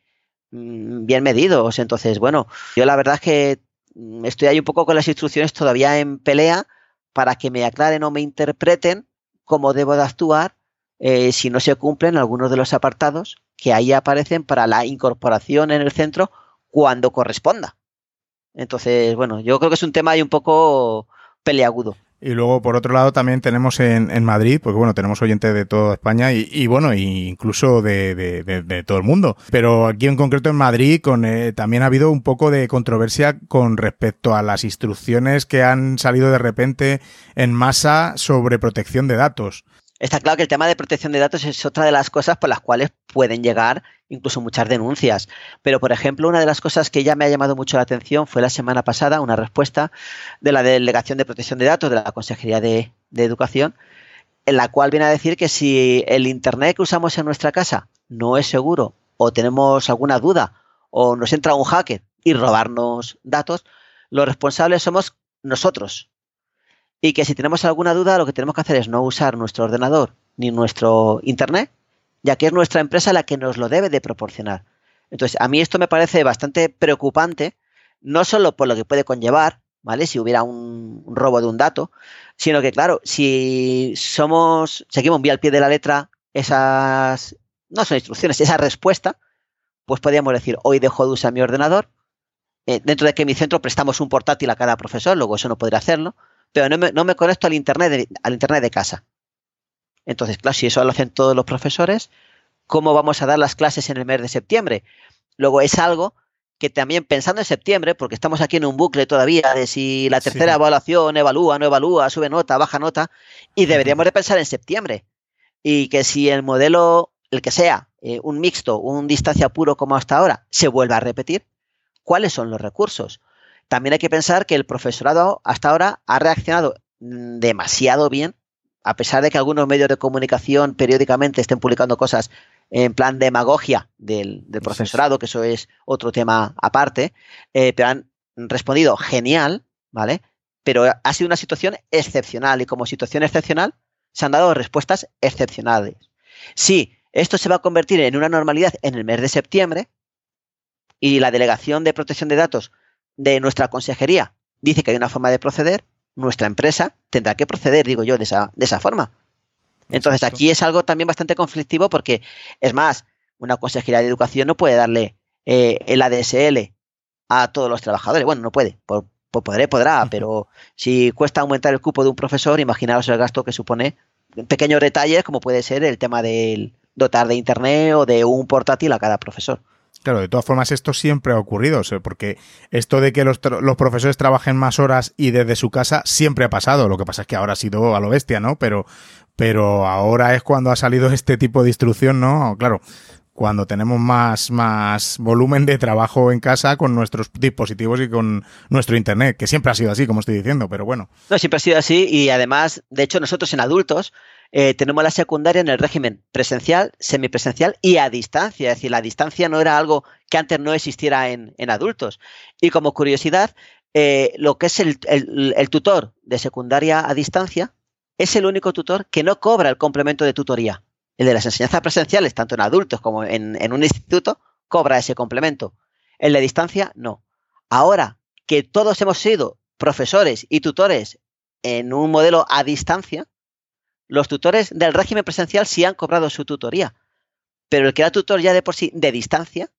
mm, bien medidos. Entonces, bueno, yo la verdad es que mm, estoy ahí un poco con las instrucciones todavía en pelea para que me aclaren o me interpreten cómo debo de actuar eh, si no se cumplen algunos de los apartados que ahí aparecen para la incorporación en el centro cuando corresponda. Entonces, bueno, yo creo que es un tema ahí un poco peleagudo. Y luego, por otro lado, también tenemos en, Madrid, porque bueno, tenemos oyentes de toda España y, bueno, incluso de, todo el mundo. Pero aquí en concreto en Madrid con, eh, también ha habido un poco de controversia con respecto a las instrucciones que han salido de repente en masa sobre protección de datos. Está claro que el tema de protección de datos es otra de las cosas por las cuales pueden llegar incluso muchas denuncias. Pero, por ejemplo, una de las cosas que ya me ha llamado mucho la atención fue la semana pasada una respuesta de la Delegación de Protección de Datos de la Consejería de, Educación, en la cual viene a decir que si el Internet que usamos en nuestra casa no es seguro o tenemos alguna duda o nos entra un hacker y robarnos datos, los responsables somos nosotros, y que si tenemos alguna duda lo que tenemos que hacer es no usar nuestro ordenador ni nuestro internet, ya que es nuestra empresa la que nos lo debe de proporcionar. Entonces, a mí esto me parece bastante preocupante, no solo por lo que puede conllevar, ¿vale? Si hubiera un, robo de un dato, sino que, claro, si somos, seguimos bien al pie de la letra esas, no son instrucciones, esa respuesta, pues podríamos decir, hoy dejo de usar mi ordenador, eh, dentro de que en mi centro prestamos un portátil a cada profesor, luego eso no podría hacerlo, pero no me, conecto al internet, de, al internet de casa. Entonces, claro, si eso lo hacen todos los profesores, ¿cómo vamos a dar las clases en el mes de septiembre? Luego es algo que también pensando en septiembre, porque estamos aquí en un bucle todavía de si la tercera evaluación evalúa, no evalúa, sube nota, baja nota, y deberíamos de pensar en septiembre. Y que si el modelo, el que sea, eh, un mixto, un distancia puro como hasta ahora, se vuelva a repetir, ¿cuáles son los recursos? También hay que pensar que el profesorado hasta ahora ha reaccionado demasiado bien, a pesar de que algunos medios de comunicación periódicamente estén publicando cosas en plan demagogia del, profesorado, que eso es otro tema aparte, eh, pero han respondido genial, ¿vale? Pero ha sido una situación excepcional y como situación excepcional se han dado respuestas excepcionales. Si esto se va a convertir en una normalidad en el mes de septiembre y la Delegación de Protección de Datos de nuestra consejería dice que hay una forma de proceder, nuestra empresa tendrá que proceder, digo yo, de esa, de esa forma. Entonces aquí es algo también bastante conflictivo porque, es más, una consejería de educación no puede darle eh, el ADSL a todos los trabajadores. Bueno, no puede, por, podré, podrá, pero si cuesta aumentar el cupo de un profesor, imaginaos el gasto que supone pequeños detalles como puede ser el tema del dotar de internet o de un portátil a cada profesor. Claro, de todas formas esto siempre ha ocurrido, porque esto de que los, profesores trabajen más horas y desde su casa siempre ha pasado. Lo que pasa es que ahora ha sido a lo bestia, ¿no? Pero, pero ahora es cuando ha salido este tipo de instrucción, ¿no? Claro, cuando tenemos más, más volumen de trabajo en casa con nuestros dispositivos y con nuestro internet, que siempre ha sido así, como estoy diciendo, pero bueno. No, siempre ha sido así y además, de hecho, nosotros en adultos eh, tenemos la secundaria en el régimen presencial, semipresencial y a distancia. Es decir, la distancia no era algo que antes no existiera en, adultos. Y como curiosidad, eh, lo que es el, tutor de secundaria a distancia es el único tutor que no cobra el complemento de tutoría. El de las enseñanzas presenciales, tanto en adultos como en, en un instituto, cobra ese complemento. El de distancia, no. Ahora que todos hemos sido profesores y tutores en un modelo a distancia, los tutores del régimen presencial sí han cobrado su tutoría, pero el que era tutor ya de por sí de distancia,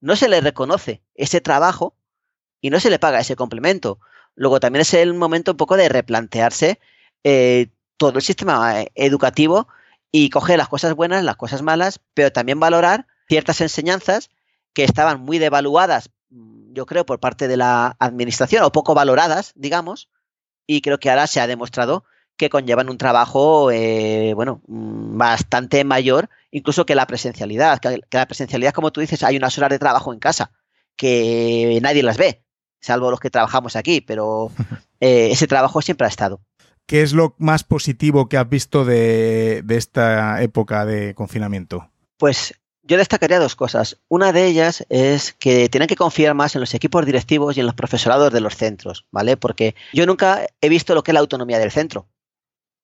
no se le reconoce ese trabajo y no se le paga ese complemento. Luego también es el momento un poco de replantearse eh, todo el sistema eh, educativo y coger las cosas buenas, las cosas malas, pero también valorar ciertas enseñanzas que estaban muy devaluadas, yo creo, por parte de la administración o poco valoradas, digamos, y creo que ahora se ha demostrado que conllevan un trabajo, eh, bueno, mm, bastante mayor, incluso que la presencialidad. Que, la presencialidad, como tú dices, hay unas horas de trabajo en casa que nadie las ve, salvo los que trabajamos aquí, pero eh, ese trabajo siempre ha estado. ¿Qué es lo más positivo que has visto de, de esta época de confinamiento? Pues yo destacaría dos cosas. Una de ellas es que tienen que confiar más en los equipos directivos y en los profesorados de los centros, ¿vale? Porque yo nunca he visto lo que es la autonomía del centro.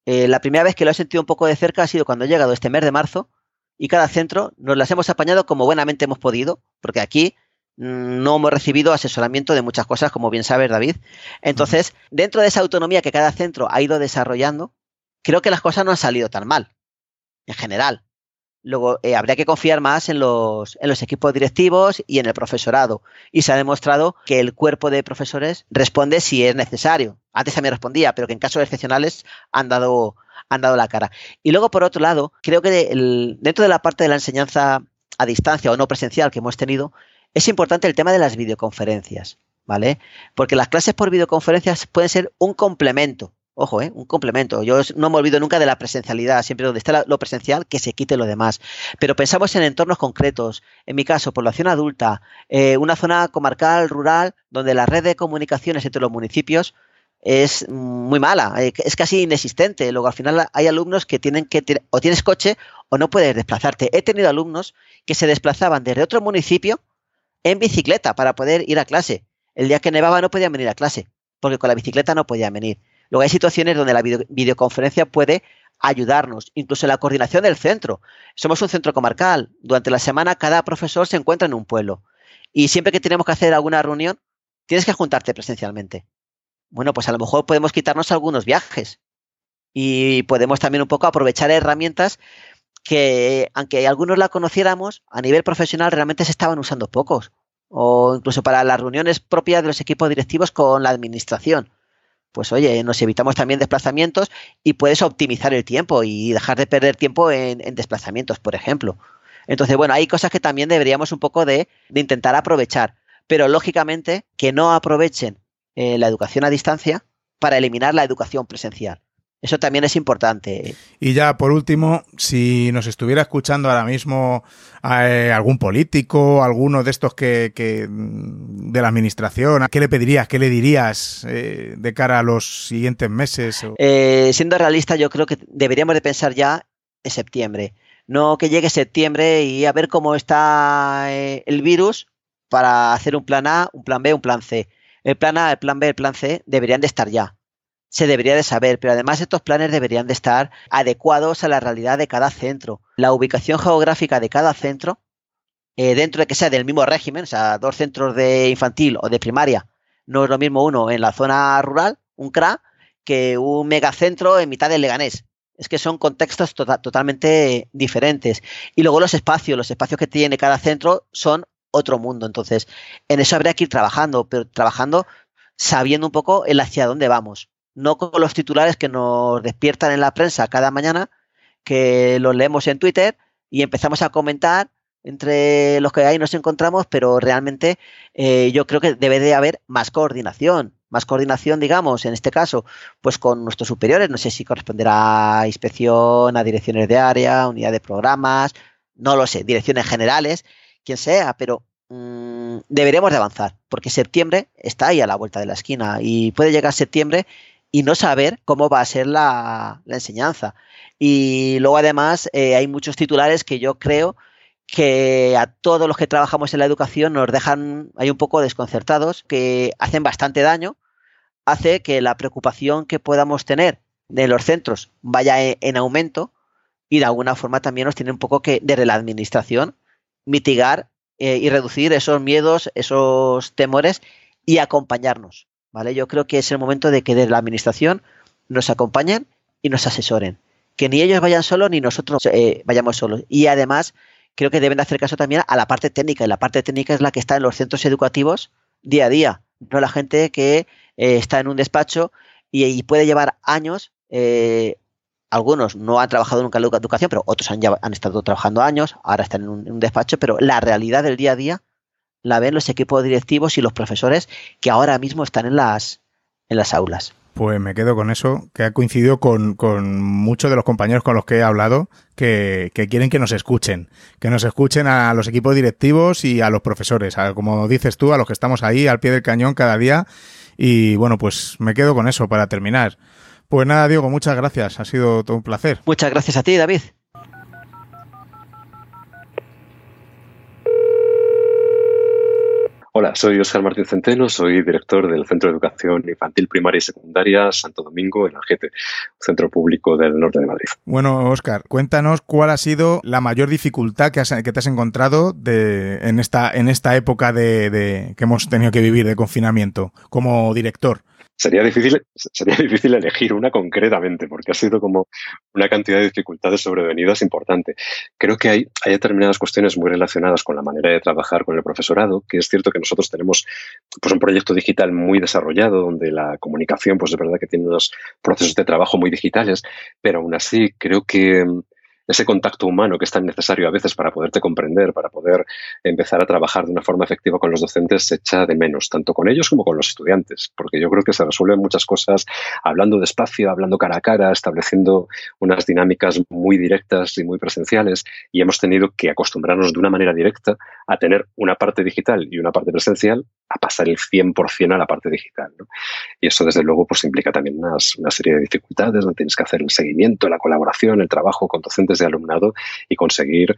Eh, la primera vez que lo he sentido un poco de cerca ha sido cuando he llegado este mes de marzo y cada centro nos las hemos apañado como buenamente hemos podido, porque aquí mm, no hemos recibido asesoramiento de muchas cosas, como bien sabes, David. Entonces, dentro de esa autonomía que cada centro ha ido desarrollando, creo que las cosas no han salido tan mal, en general. Luego, eh, habría que confiar más en los, en los equipos directivos y en el profesorado. Y se ha demostrado que el cuerpo de profesores responde si es necesario. Antes también respondía, pero que en casos excepcionales han dado, han dado la cara. Y luego, por otro lado, creo que dentro de la parte de la enseñanza a distancia o no presencial que hemos tenido, es importante el tema de las videoconferencias, ¿vale? Porque las clases por videoconferencias pueden ser un complemento Ojo, ¿eh? un complemento. Yo no me olvido nunca de la presencialidad, siempre donde está lo presencial, que se quite lo demás. Pero pensamos en entornos concretos. En mi caso, población adulta, eh, una zona comarcal, rural, donde la red de comunicaciones entre los municipios es muy mala, eh, es casi inexistente. Luego al final hay alumnos que tienen que o tienes coche o no puedes desplazarte. He tenido alumnos que se desplazaban desde otro municipio en bicicleta para poder ir a clase. El día que nevaba no podían venir a clase, porque con la bicicleta no podían venir. Luego hay situaciones donde la videoconferencia puede ayudarnos, incluso en la coordinación del centro. Somos un centro comarcal. Durante la semana cada profesor se encuentra en un pueblo. Y siempre que tenemos que hacer alguna reunión, tienes que juntarte presencialmente. Bueno, pues a lo mejor podemos quitarnos algunos viajes y podemos también un poco aprovechar herramientas que, aunque algunos la conociéramos, a nivel profesional realmente se estaban usando pocos. O incluso para las reuniones propias de los equipos directivos con la administración. Pues oye, nos evitamos también desplazamientos y puedes optimizar el tiempo y dejar de perder tiempo en, desplazamientos, por ejemplo. Entonces, bueno, hay cosas que también deberíamos un poco de, de intentar aprovechar. Pero lógicamente que no aprovechen eh, la educación a distancia para eliminar la educación presencial. Eso también es importante. Y ya por último, si nos estuviera escuchando ahora mismo eh, algún político, alguno de estos que, de la administración, ¿qué le pedirías, qué le dirías eh, de cara a los siguientes meses? siendo realista, yo creo que deberíamos de pensar ya en septiembre. No que llegue septiembre y a ver cómo está el virus para hacer un plan A, un plan B, un plan C. El plan A, el plan B, el plan C deberían de estar ya. Se debería de saber, pero además estos planes deberían de estar adecuados a la realidad de cada centro. La ubicación geográfica de cada centro, eh, dentro de que sea del mismo régimen, o sea, dos centros de infantil o de primaria, no es lo mismo uno en la zona rural, un CRA, que un megacentro en mitad del Leganés. Es que son contextos tota-, totalmente diferentes. Y luego los espacios, los espacios que tiene cada centro son otro mundo. Entonces, en eso habría que ir trabajando, pero trabajando sabiendo un poco el hacia dónde vamos. No con los titulares que nos despiertan en la prensa cada mañana, que los leemos en Twitter y empezamos a comentar entre los que ahí nos encontramos, pero realmente eh, yo creo que debe de haber más coordinación, más coordinación, digamos, en este caso, pues con nuestros superiores, no sé si corresponderá a inspección, a direcciones de área, unidad de programas, no lo sé, direcciones generales, quien sea, pero mmm, deberíamos de avanzar, porque septiembre está ahí a la vuelta de la esquina y puede llegar septiembre y no saber cómo va a ser la, enseñanza. Y luego además eh, hay muchos titulares que yo creo que a todos los que trabajamos en la educación nos dejan ahí un poco desconcertados, que hacen bastante daño, hace que la preocupación que podamos tener de los centros vaya en, en aumento y de alguna forma también nos tiene un poco que desde la administración mitigar eh, y reducir esos miedos, esos temores y acompañarnos. ¿Vale? Yo creo que es el momento de que desde la administración nos acompañen y nos asesoren. Que ni ellos vayan solos ni nosotros eh, vayamos solos. Y además, creo que deben de hacer caso también a la parte técnica. Y la parte técnica es la que está en los centros educativos día a día. No la gente que eh, está en un despacho y, puede llevar años algunos no han trabajado nunca en la educación, pero otros han estado trabajando años, ahora están en un, despacho, pero la realidad del día a día la ven los equipos directivos y los profesores que ahora mismo están en las, en las aulas. Pues me quedo con eso, que ha coincidido con, muchos de los compañeros con los que he hablado, que, quieren que nos escuchen, que nos escuchen a los equipos directivos y a los profesores, como dices tú, a los que estamos ahí al pie del cañón cada día. Y bueno, pues me quedo con eso para terminar. Pues nada, Diego, muchas gracias. Ha sido todo un placer. Muchas gracias a ti, David. Hola, soy Oscar Martín Centeno, soy director del Centro de Educación Infantil Primaria y Secundaria Santo Domingo en Algete, centro público del norte de Madrid. Bueno, Oscar, cuéntanos cuál ha sido la mayor dificultad que, te has encontrado en, esta, en esta época de, que hemos tenido que vivir de confinamiento como director sería difícil, sería difícil elegir una concretamente, porque ha sido como una cantidad de dificultades sobrevenidas importante. Creo que hay, hay determinadas cuestiones muy relacionadas con la manera de trabajar con el profesorado, que es cierto que nosotros tenemos pues, un proyecto digital muy desarrollado, donde la comunicación, pues es verdad que tiene unos procesos de trabajo muy digitales, pero aún así creo que ese contacto humano que es tan necesario a veces para poderte comprender, para poder empezar a trabajar de una forma efectiva con los docentes, se echa de menos, tanto con ellos como con los estudiantes, porque yo creo que se resuelven muchas cosas hablando despacio, hablando cara a cara, estableciendo unas dinámicas muy directas y muy presenciales, y hemos tenido que acostumbrarnos de una manera directa a tener una parte digital y una parte presencial, a pasar el 100% a la parte digital. Y eso, desde luego, pues implica también una serie de dificultades, donde tienes que hacer el seguimiento, la colaboración, el trabajo con docentes de alumnado y conseguir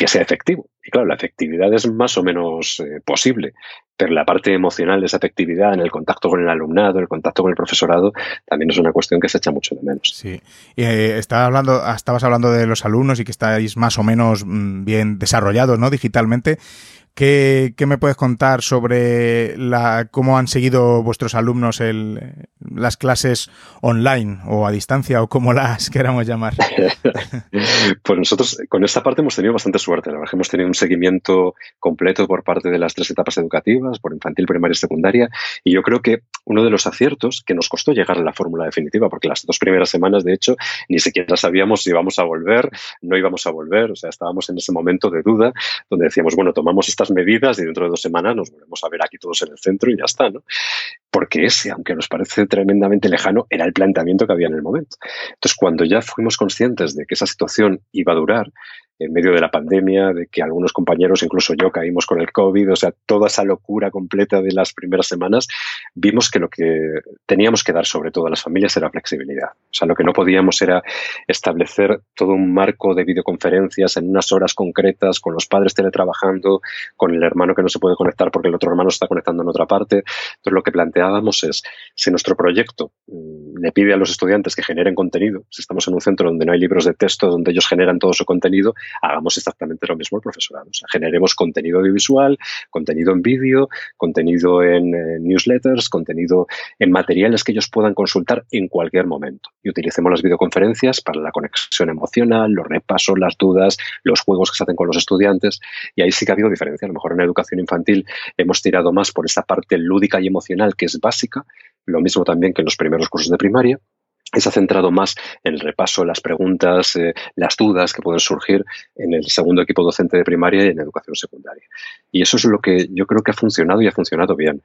que sea efectivo. Y claro, la efectividad es más o menos eh, posible, pero la parte emocional de esa efectividad en el contacto con el alumnado, el contacto con el profesorado, también es una cuestión que se echa mucho de menos. Sí. Y, eh, hablando, estabas hablando de los alumnos y que estáis más o menos mm, bien desarrollados ¿no? digitalmente. ¿Qué, me puedes contar sobre la, cómo han seguido vuestros alumnos el, las clases online o a distancia o como las queramos llamar? pues nosotros con esta parte hemos tenido bastante suerte. La verdad hemos tenido un seguimiento completo por parte de las tres etapas educativas, por infantil, primaria y secundaria. Y yo creo que uno de los aciertos que nos costó llegar a la fórmula definitiva, porque las dos primeras semanas, de hecho, ni siquiera sabíamos si íbamos a volver, no íbamos a volver. O sea, estábamos en ese momento de duda donde decíamos, bueno, tomamos estas medidas y dentro de dos semanas nos volvemos a ver aquí todos en el centro y ya está, ¿no? Porque ese, aunque nos parece tremendamente lejano, era el planteamiento que había en el momento. Entonces, cuando ya fuimos conscientes de que esa situación iba a durar, en medio de la pandemia, de que algunos compañeros, incluso yo, caímos con el COVID, o sea, toda esa locura completa de las primeras semanas, vimos que lo que teníamos que dar sobre todo a las familias era flexibilidad. O sea, lo que no podíamos era establecer todo un marco de videoconferencias en unas horas concretas, con los padres teletrabajando, con el hermano que no se puede conectar porque el otro hermano está conectando en otra parte. Entonces, lo que planteábamos es, si nuestro proyecto mm, le pide a los estudiantes que generen contenido, si estamos en un centro donde no hay libros de texto, donde ellos generan todo su contenido, hagamos exactamente lo mismo el profesorado. O generemos contenido audiovisual, contenido en vídeo, contenido en newsletters, contenido en materiales que ellos puedan consultar en cualquier momento. Y utilicemos las videoconferencias para la conexión emocional, los repasos, las dudas, los juegos que se hacen con los estudiantes. Y ahí sí que ha habido diferencia. A lo mejor en educación infantil hemos tirado más por esa parte lúdica y emocional que básica, lo mismo también que en los primeros cursos de primaria se ha centrado más en el repaso, las preguntas, eh, las dudas que pueden surgir en el segundo equipo docente de primaria y en educación secundaria. Y eso es lo que yo creo que ha funcionado y ha funcionado bien.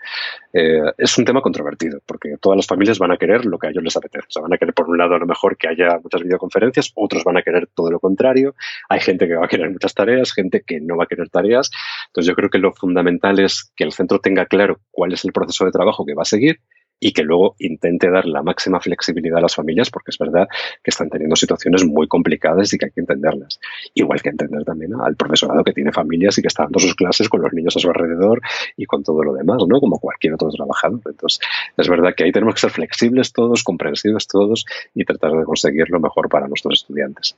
Eh, es un tema controvertido, porque todas las familias van a querer lo que a ellos les apetece. O sea, van a querer, por un lado, a lo mejor que haya muchas videoconferencias, otros van a querer todo lo contrario. Hay gente que va a querer muchas tareas, gente que no va a querer tareas. Entonces, yo creo que lo fundamental es que el centro tenga claro cuál es el proceso de trabajo que va a seguir y que luego intente dar la máxima flexibilidad a las familias, porque es verdad que están teniendo situaciones muy complicadas y que hay que entenderlas. Igual que entender también al profesorado que tiene familias y que está dando sus clases con los niños a su alrededor y con todo lo demás, ¿no? Como cualquier otro trabajador. Entonces, es verdad que ahí tenemos que ser flexibles todos, comprensivos todos y tratar de conseguir lo mejor para nuestros estudiantes.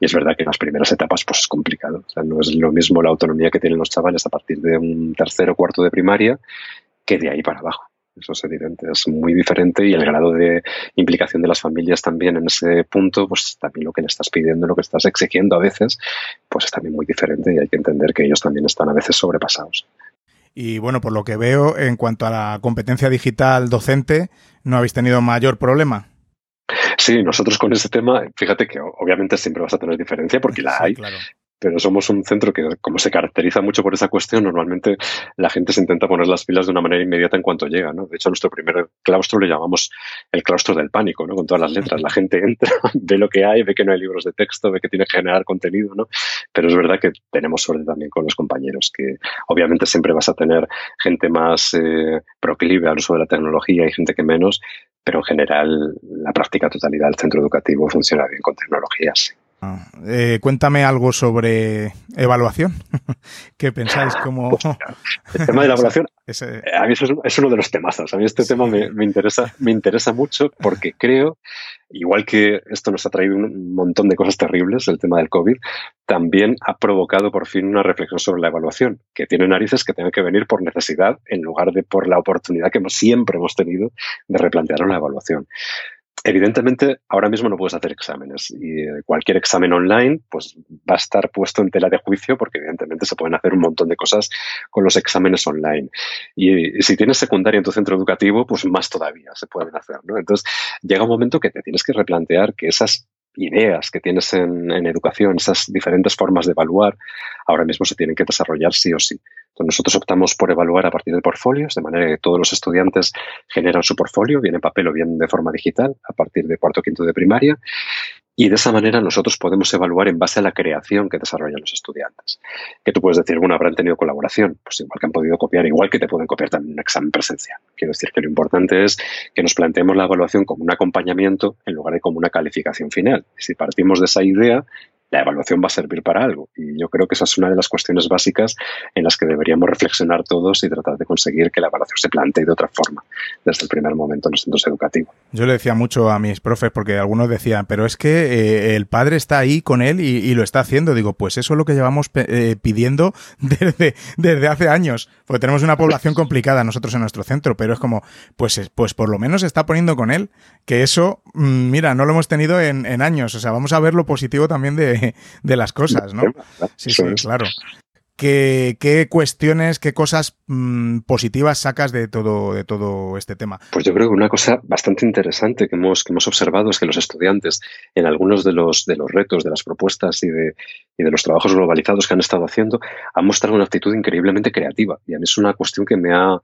Y es verdad que en las primeras etapas pues es complicado. O sea, no es lo mismo la autonomía que tienen los chavales a partir de un tercero o cuarto de primaria que de ahí para abajo. Eso es evidente, es muy diferente y el grado de implicación de las familias también en ese punto, pues también lo que le estás pidiendo, lo que estás exigiendo a veces, pues es también muy diferente y hay que entender que ellos también están a veces sobrepasados. Y bueno, por lo que veo, en cuanto a la competencia digital docente, ¿no habéis tenido mayor problema? Sí, nosotros con ese tema, fíjate que obviamente siempre vas a tener diferencia porque la hay, pero somos un centro que, como se caracteriza mucho por esa cuestión, normalmente la gente se intenta poner las pilas de una manera inmediata en cuanto llega, ¿no? De hecho, nuestro primer claustro le llamamos el claustro del pánico, ¿no? Con todas las letras. La gente entra, ve lo que hay, ve que no hay libros de texto, ve que tiene que generar contenido, ¿no? Pero es verdad que tenemos suerte también con los compañeros, que obviamente siempre vas a tener gente más eh, proclive al uso de la tecnología y gente que menos, pero en general la práctica totalidad del centro educativo funciona bien con tecnologías. Eh, cuéntame algo sobre evaluación. ¿Qué pensáis? Como... El tema de la evaluación, a mí es, uno de los temazos. A mí este tema me, interesa, me interesa mucho porque creo, igual que esto nos ha traído un montón de cosas terribles, el tema del COVID, también ha provocado por fin una reflexión sobre la evaluación, que tiene narices que tenga que venir por necesidad en lugar de por la oportunidad que siempre hemos tenido de replantear la evaluación. Evidentemente, ahora mismo no puedes hacer exámenes y eh, cualquier examen online pues, va a estar puesto en tela de juicio porque evidentemente se pueden hacer un montón de cosas con los exámenes online. Y, si tienes secundaria en tu centro educativo, pues más todavía se pueden hacer. ¿no? Entonces, llega un momento que te tienes que replantear que esas ideas que tienes en, educación, esas diferentes formas de evaluar, ahora mismo se tienen que desarrollar sí o sí. Nosotros optamos por evaluar a partir de portfolios, de manera que todos los estudiantes generan su portfolio, bien en papel o bien de forma digital, a partir de cuarto o quinto de primaria, y de esa manera nosotros podemos evaluar en base a la creación que desarrollan los estudiantes. Que tú puedes decir, bueno, habrán tenido colaboración. Pues igual que han podido copiar, igual que te pueden copiar también un examen presencial. Quiero decir que lo importante es que nos planteemos la evaluación como un acompañamiento en lugar de como una calificación final. Si partimos de esa idea, la evaluación va a servir para algo. Y yo creo que esa es una de las cuestiones básicas en las que deberíamos reflexionar todos y tratar de conseguir que la evaluación se plantee de otra forma desde el primer momento en los centros educativos. Yo le decía mucho a mis profes porque algunos decían, pero es que eh, el padre está ahí con él y, lo está haciendo. Digo, pues eso es lo que llevamos eh, pidiendo desde, desde hace años, porque tenemos una población complicada nosotros en nuestro centro, pero es como, pues, pues por lo menos está poniendo con él, que eso, mira, no lo hemos tenido en, en años. O sea, vamos a ver lo positivo también de de, las cosas, ¿no? Sí, sí, claro. ¿Qué, cuestiones, qué cosas mm, positivas sacas de todo, de todo este tema? Pues yo creo que una cosa bastante interesante que hemos, que hemos observado es que los estudiantes en algunos de los, de los retos, de las propuestas y de, y de los trabajos globalizados que han estado haciendo han mostrado una actitud increíblemente creativa. Y a mí es una cuestión que me ha,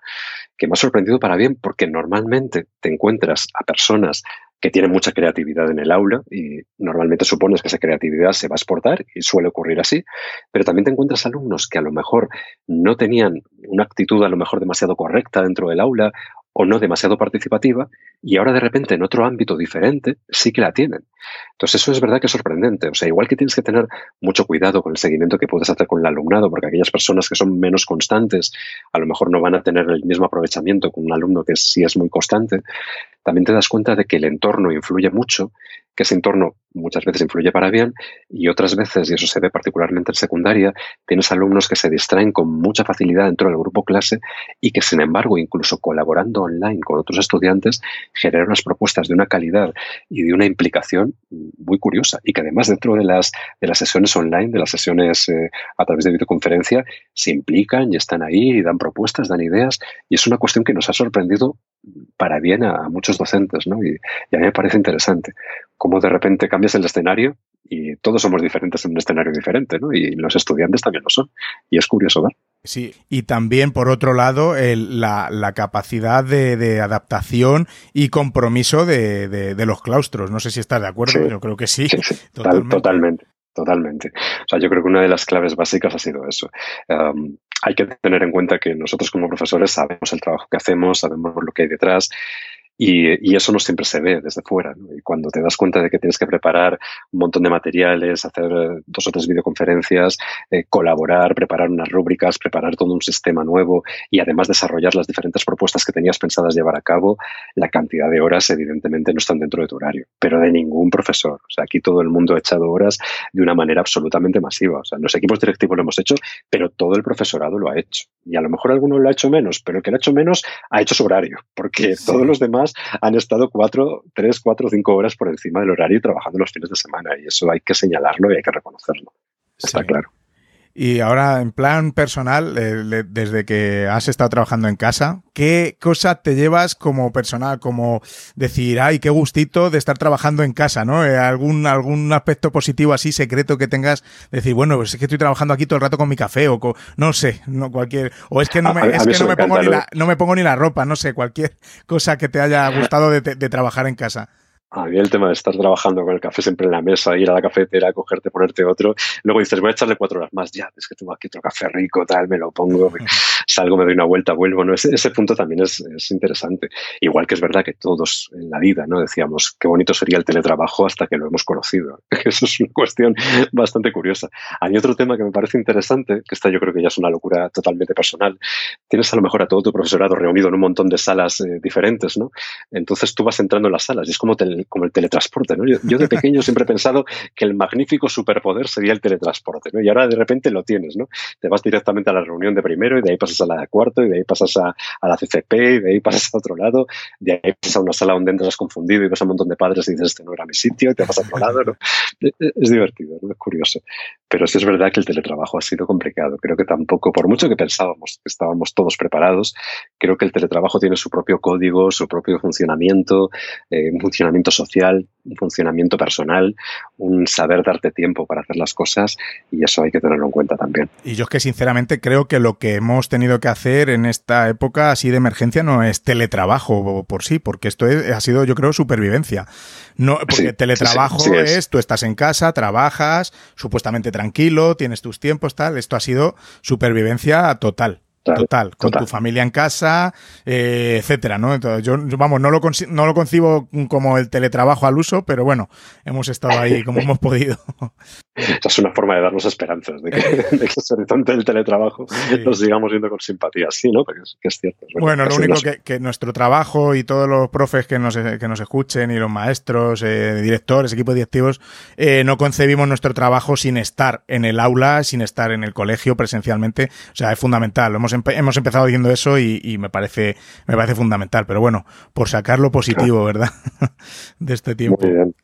que me ha sorprendido para bien porque normalmente te encuentras a personas que tienen mucha creatividad en el aula y normalmente supones que esa creatividad se va a exportar y suele ocurrir así, pero también te encuentras alumnos que a lo mejor no tenían una actitud a lo mejor demasiado correcta dentro del aula o no demasiado participativa y ahora de repente en otro ámbito diferente sí que la tienen. Entonces eso es verdad que es sorprendente. O sea, igual que tienes que tener mucho cuidado con el seguimiento que puedes hacer con el alumnado, porque aquellas personas que son menos constantes a lo mejor no van a tener el mismo aprovechamiento con un alumno que sí es muy constante, también te das cuenta de que el entorno influye mucho que ese entorno muchas veces influye para bien y otras veces, y eso se ve particularmente en secundaria, tienes alumnos que se distraen con mucha facilidad dentro del grupo clase y que, sin embargo, incluso colaborando online con otros estudiantes, generan unas propuestas de una calidad y de una implicación muy curiosa y que además dentro de las, de las sesiones online, de las sesiones eh, a través de videoconferencia, se implican y están ahí y dan propuestas, dan ideas y es una cuestión que nos ha sorprendido para bien a, muchos docentes ¿no? y, y a mí me parece interesante cómo de repente cambias el escenario y todos somos diferentes en un escenario diferente, ¿no? Y los estudiantes también lo son. Y es curioso ver. Sí, y también, por otro lado, la, capacidad de, adaptación y compromiso de, los claustros. No sé si estás de acuerdo, yo creo que sí. totalmente. totalmente. O sea, yo creo que una de las claves básicas ha sido eso. Um, hay que tener en cuenta que nosotros como profesores sabemos el trabajo que hacemos, sabemos lo que hay detrás y, eso no siempre se ve desde fuera. Y cuando te das cuenta de que tienes que preparar un montón de materiales, hacer eh, dos o tres videoconferencias, eh, colaborar, preparar unas rúbricas, preparar todo un sistema nuevo y además desarrollar las diferentes propuestas que tenías pensadas llevar a cabo, la cantidad de horas evidentemente no están dentro de tu horario, pero de ningún profesor. O sea, aquí todo el mundo ha echado horas de una manera absolutamente masiva. O sea, los equipos directivos lo hemos hecho, pero todo el profesorado lo ha hecho. Y a lo mejor alguno lo ha hecho menos, pero el que lo ha hecho menos ha hecho su horario, porque todos los demás han estado cuatro, tres, cuatro, cinco horas por encima del horario trabajando los fines de semana y eso hay que señalarlo y hay que reconocerlo. Está claro. Y ahora, en plan personal, eh, desde que has estado trabajando en casa, ¿qué cosa te llevas como personal? Como decir, ay, qué gustito de estar trabajando en casa, ¿no? Eh, ¿Algún, algún aspecto positivo así, secreto que tengas? Decir, bueno, pues es que estoy trabajando aquí todo el rato con mi café o no sé, no cualquier, o es que no me, es que no me, pongo ni la, no me pongo ni la ropa, no sé, cualquier cosa que te haya gustado de trabajar en casa. A mí el tema de estar trabajando con el café siempre en la mesa, ir a la cafetera, cogerte, ponerte otro, luego dices, voy a echarle cuatro horas más, ya, es que tengo aquí otro café rico, tal, me lo pongo, salgo, me doy una vuelta, vuelvo, ¿no? Ese, ese punto también es, es, interesante. Igual que es verdad que todos en la vida, ¿no? Decíamos, qué bonito sería el teletrabajo hasta que lo hemos conocido. Eso es una cuestión bastante curiosa. Hay otro tema que me parece interesante, que esta yo creo que ya es una locura totalmente personal. Tienes a lo mejor a todo tu profesorado reunido en un montón de salas eh, diferentes, ¿no? Entonces tú vas entrando en las salas y es como te como el teletransporte. ¿no? Yo, de pequeño siempre he pensado que el magnífico superpoder sería el teletransporte, ¿no? y ahora de repente lo tienes. ¿no? Te vas directamente a la reunión de primero y de ahí pasas a la de cuarto y de ahí pasas a, la CCP y de ahí pasas a otro lado, de ahí pasas a una sala donde entras confundido y ves a un montón de padres y dices, este no era mi sitio y te vas a otro lado. Es, divertido, es curioso. Pero sí es verdad que el teletrabajo ha sido complicado. Creo que tampoco, por mucho que pensábamos que estábamos todos preparados, creo que el teletrabajo tiene su propio código, su propio funcionamiento, eh, un funcionamiento social, un funcionamiento personal, un saber darte tiempo para hacer las cosas y eso hay que tenerlo en cuenta también. Y yo es que sinceramente creo que lo que hemos tenido que hacer en esta época así de emergencia no es teletrabajo por sí, porque esto ha sido yo creo supervivencia. No, porque teletrabajo es tú estás en casa, trabajas, supuestamente tranquilo, tienes tus tiempos, tal. Esto ha sido supervivencia total. Total, con tu familia en casa, eh, etcétera, ¿no? Entonces, yo, vamos, no lo, no lo concibo como el teletrabajo al uso, pero bueno, hemos estado ahí como hemos podido. Esa es una forma de darnos esperanzas, de que, de que ese horizonte del teletrabajo nos sigamos viendo con simpatía, sí, ¿no? Porque es, que es cierto. bueno, lo único que, que, nuestro trabajo y todos los profes que nos, que nos escuchen y los maestros, eh, directores, equipos directivos, eh, no concebimos nuestro trabajo sin estar en el aula, sin estar en el colegio presencialmente. O sea, es fundamental. Hemos, hemos empezado diciendo eso y, y, me, parece, me parece fundamental. Pero bueno, por sacar lo positivo, ¿verdad? de este tiempo. Muy bien.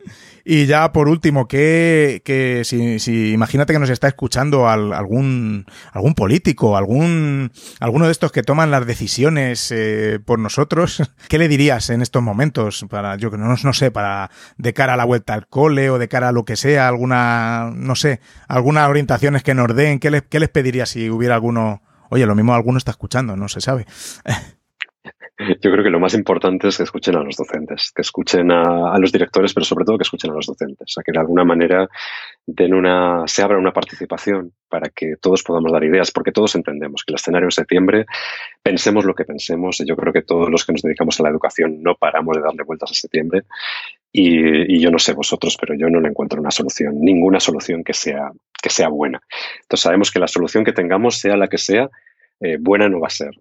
Y ya por último, que, que si, si, imagínate que nos está escuchando al, algún, algún político, algún, alguno de estos que toman las decisiones eh, por nosotros, ¿qué le dirías en estos momentos? Para, yo no, no sé, para de cara a la vuelta al cole o de cara a lo que sea, alguna, no sé, algunas orientaciones que nos den, ¿qué les, qué les pedirías si hubiera alguno? Oye, lo mismo alguno está escuchando, no se sabe. Yo creo que lo más importante es que escuchen a los docentes, que escuchen a, los directores, pero sobre todo que escuchen a los docentes, o sea, que de alguna manera den una, se abra una participación para que todos podamos dar ideas, porque todos entendemos que el escenario en septiembre, pensemos lo que pensemos, y yo creo que todos los que nos dedicamos a la educación no paramos de darle vueltas a septiembre, y, y yo no sé vosotros, pero yo no le encuentro una solución, ninguna solución que sea, que sea buena. Entonces sabemos que la solución que tengamos, sea la que sea, eh, buena no va a ser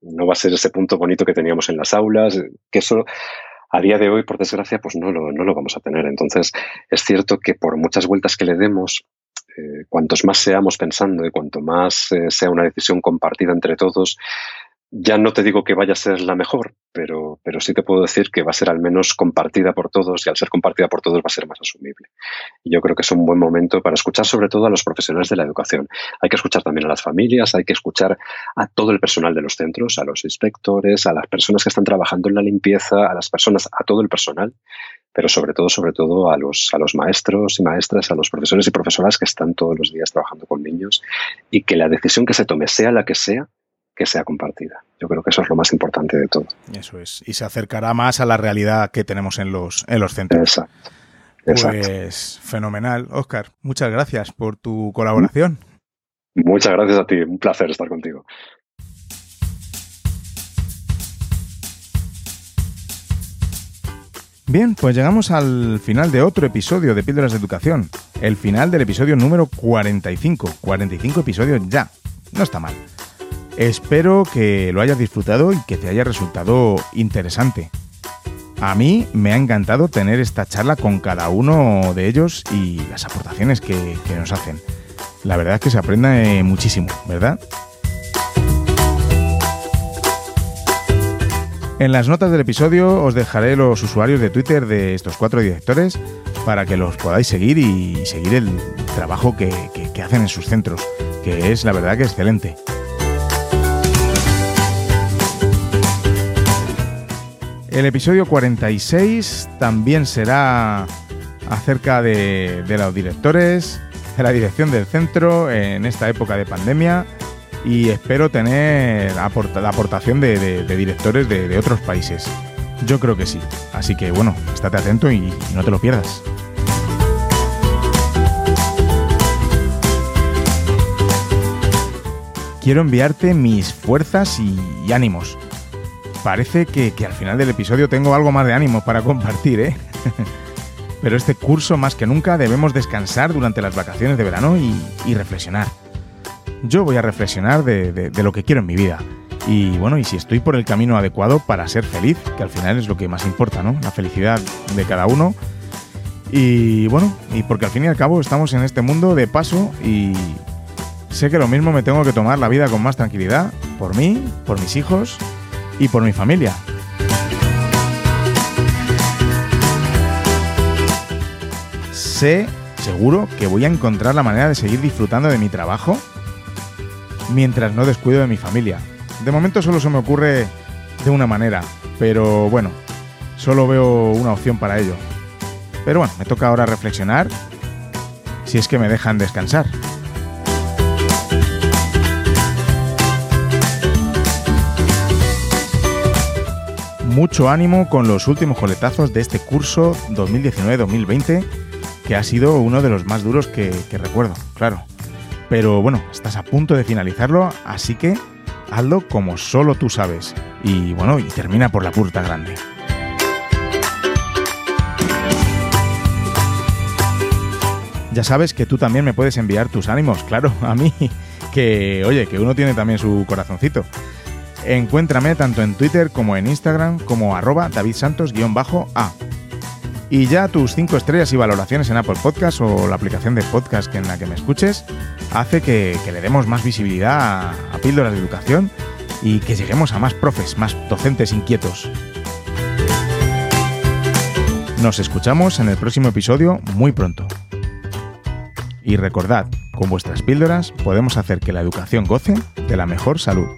no va a ser ese punto bonito que teníamos en las aulas, que eso a día de hoy, por desgracia, pues no lo, no lo vamos a tener. Entonces, es cierto que por muchas vueltas que le demos, eh, cuantos más seamos pensando y cuanto más eh, sea una decisión compartida entre todos, ya no te digo que vaya a ser la mejor, pero, pero sí te puedo decir que va a ser al menos compartida por todos y al ser compartida por todos va a ser más asumible. Y yo creo que es un buen momento para escuchar sobre todo a los profesionales de la educación. Hay que escuchar también a las familias, hay que escuchar a todo el personal de los centros, a los inspectores, a las personas que están trabajando en la limpieza, a las personas, a todo el personal, pero sobre todo, sobre todo a los, a los maestros y maestras, a los profesores y profesoras que están todos los días trabajando con niños y que la decisión que se tome, sea la que sea, que sea compartida. Yo creo que eso es lo más importante de todo. Eso es. Y se acercará más a la realidad que tenemos en los, en los centros. Exacto. Exacto. Pues fenomenal. Oscar, muchas gracias por tu colaboración. Muchas gracias a ti. Un placer estar contigo. Bien, pues llegamos al final de otro episodio de Píldoras de Educación. El final del episodio número 45. 45 episodios ya. No está mal. Espero que lo hayas disfrutado y que te haya resultado interesante. A mí me ha encantado tener esta charla con cada uno de ellos y las aportaciones que, nos hacen. La verdad es que se aprende muchísimo, ¿verdad? En las notas del episodio os dejaré los usuarios de Twitter de estos cuatro directores para que los podáis seguir y seguir el trabajo que hacen en sus centros, que es la verdad que excelente. El episodio 46 también será acerca de, los directores, de la dirección del centro en esta época de pandemia y espero tener la aportación de, directores de, otros países. Yo creo que sí. Así que bueno, estate atento y, no te lo pierdas. Quiero enviarte mis fuerzas y ánimos parece que, que, al final del episodio tengo algo más de ánimo para compartir, ¿eh? Pero este curso más que nunca debemos descansar durante las vacaciones de verano y, reflexionar. Yo voy a reflexionar de, de, de, lo que quiero en mi vida. Y bueno, y si estoy por el camino adecuado para ser feliz, que al final es lo que más importa, ¿no? La felicidad de cada uno. Y bueno, y porque al fin y al cabo estamos en este mundo de paso y sé que lo mismo me tengo que tomar la vida con más tranquilidad, por mí, por mis hijos y por mi familia. Sé, seguro que voy a encontrar la manera de seguir disfrutando de mi trabajo mientras no descuido de mi familia. De momento solo se me ocurre de una manera, pero bueno, solo veo una opción para ello. Pero bueno, me toca ahora reflexionar si es que me dejan descansar. Mucho ánimo con los últimos coletazos de este curso 2019-2020, que ha sido uno de los más duros que, recuerdo, claro. Pero bueno, estás a punto de finalizarlo, así que hazlo como solo tú sabes. Y bueno, y termina por la puerta grande. Ya sabes que tú también me puedes enviar tus ánimos, claro, a mí, que oye, que uno tiene también su corazoncito. Encuéntrame tanto en Twitter como en Instagram como arroba davidsantos-a. Y ya tus 5 estrellas y valoraciones en Apple Podcast o la aplicación de podcast en la que me escuches hace que, le demos más visibilidad a, a píldoras de educación y que lleguemos a más profes, más docentes inquietos. Nos escuchamos en el próximo episodio muy pronto. Y recordad, con vuestras píldoras podemos hacer que la educación goce de la mejor salud.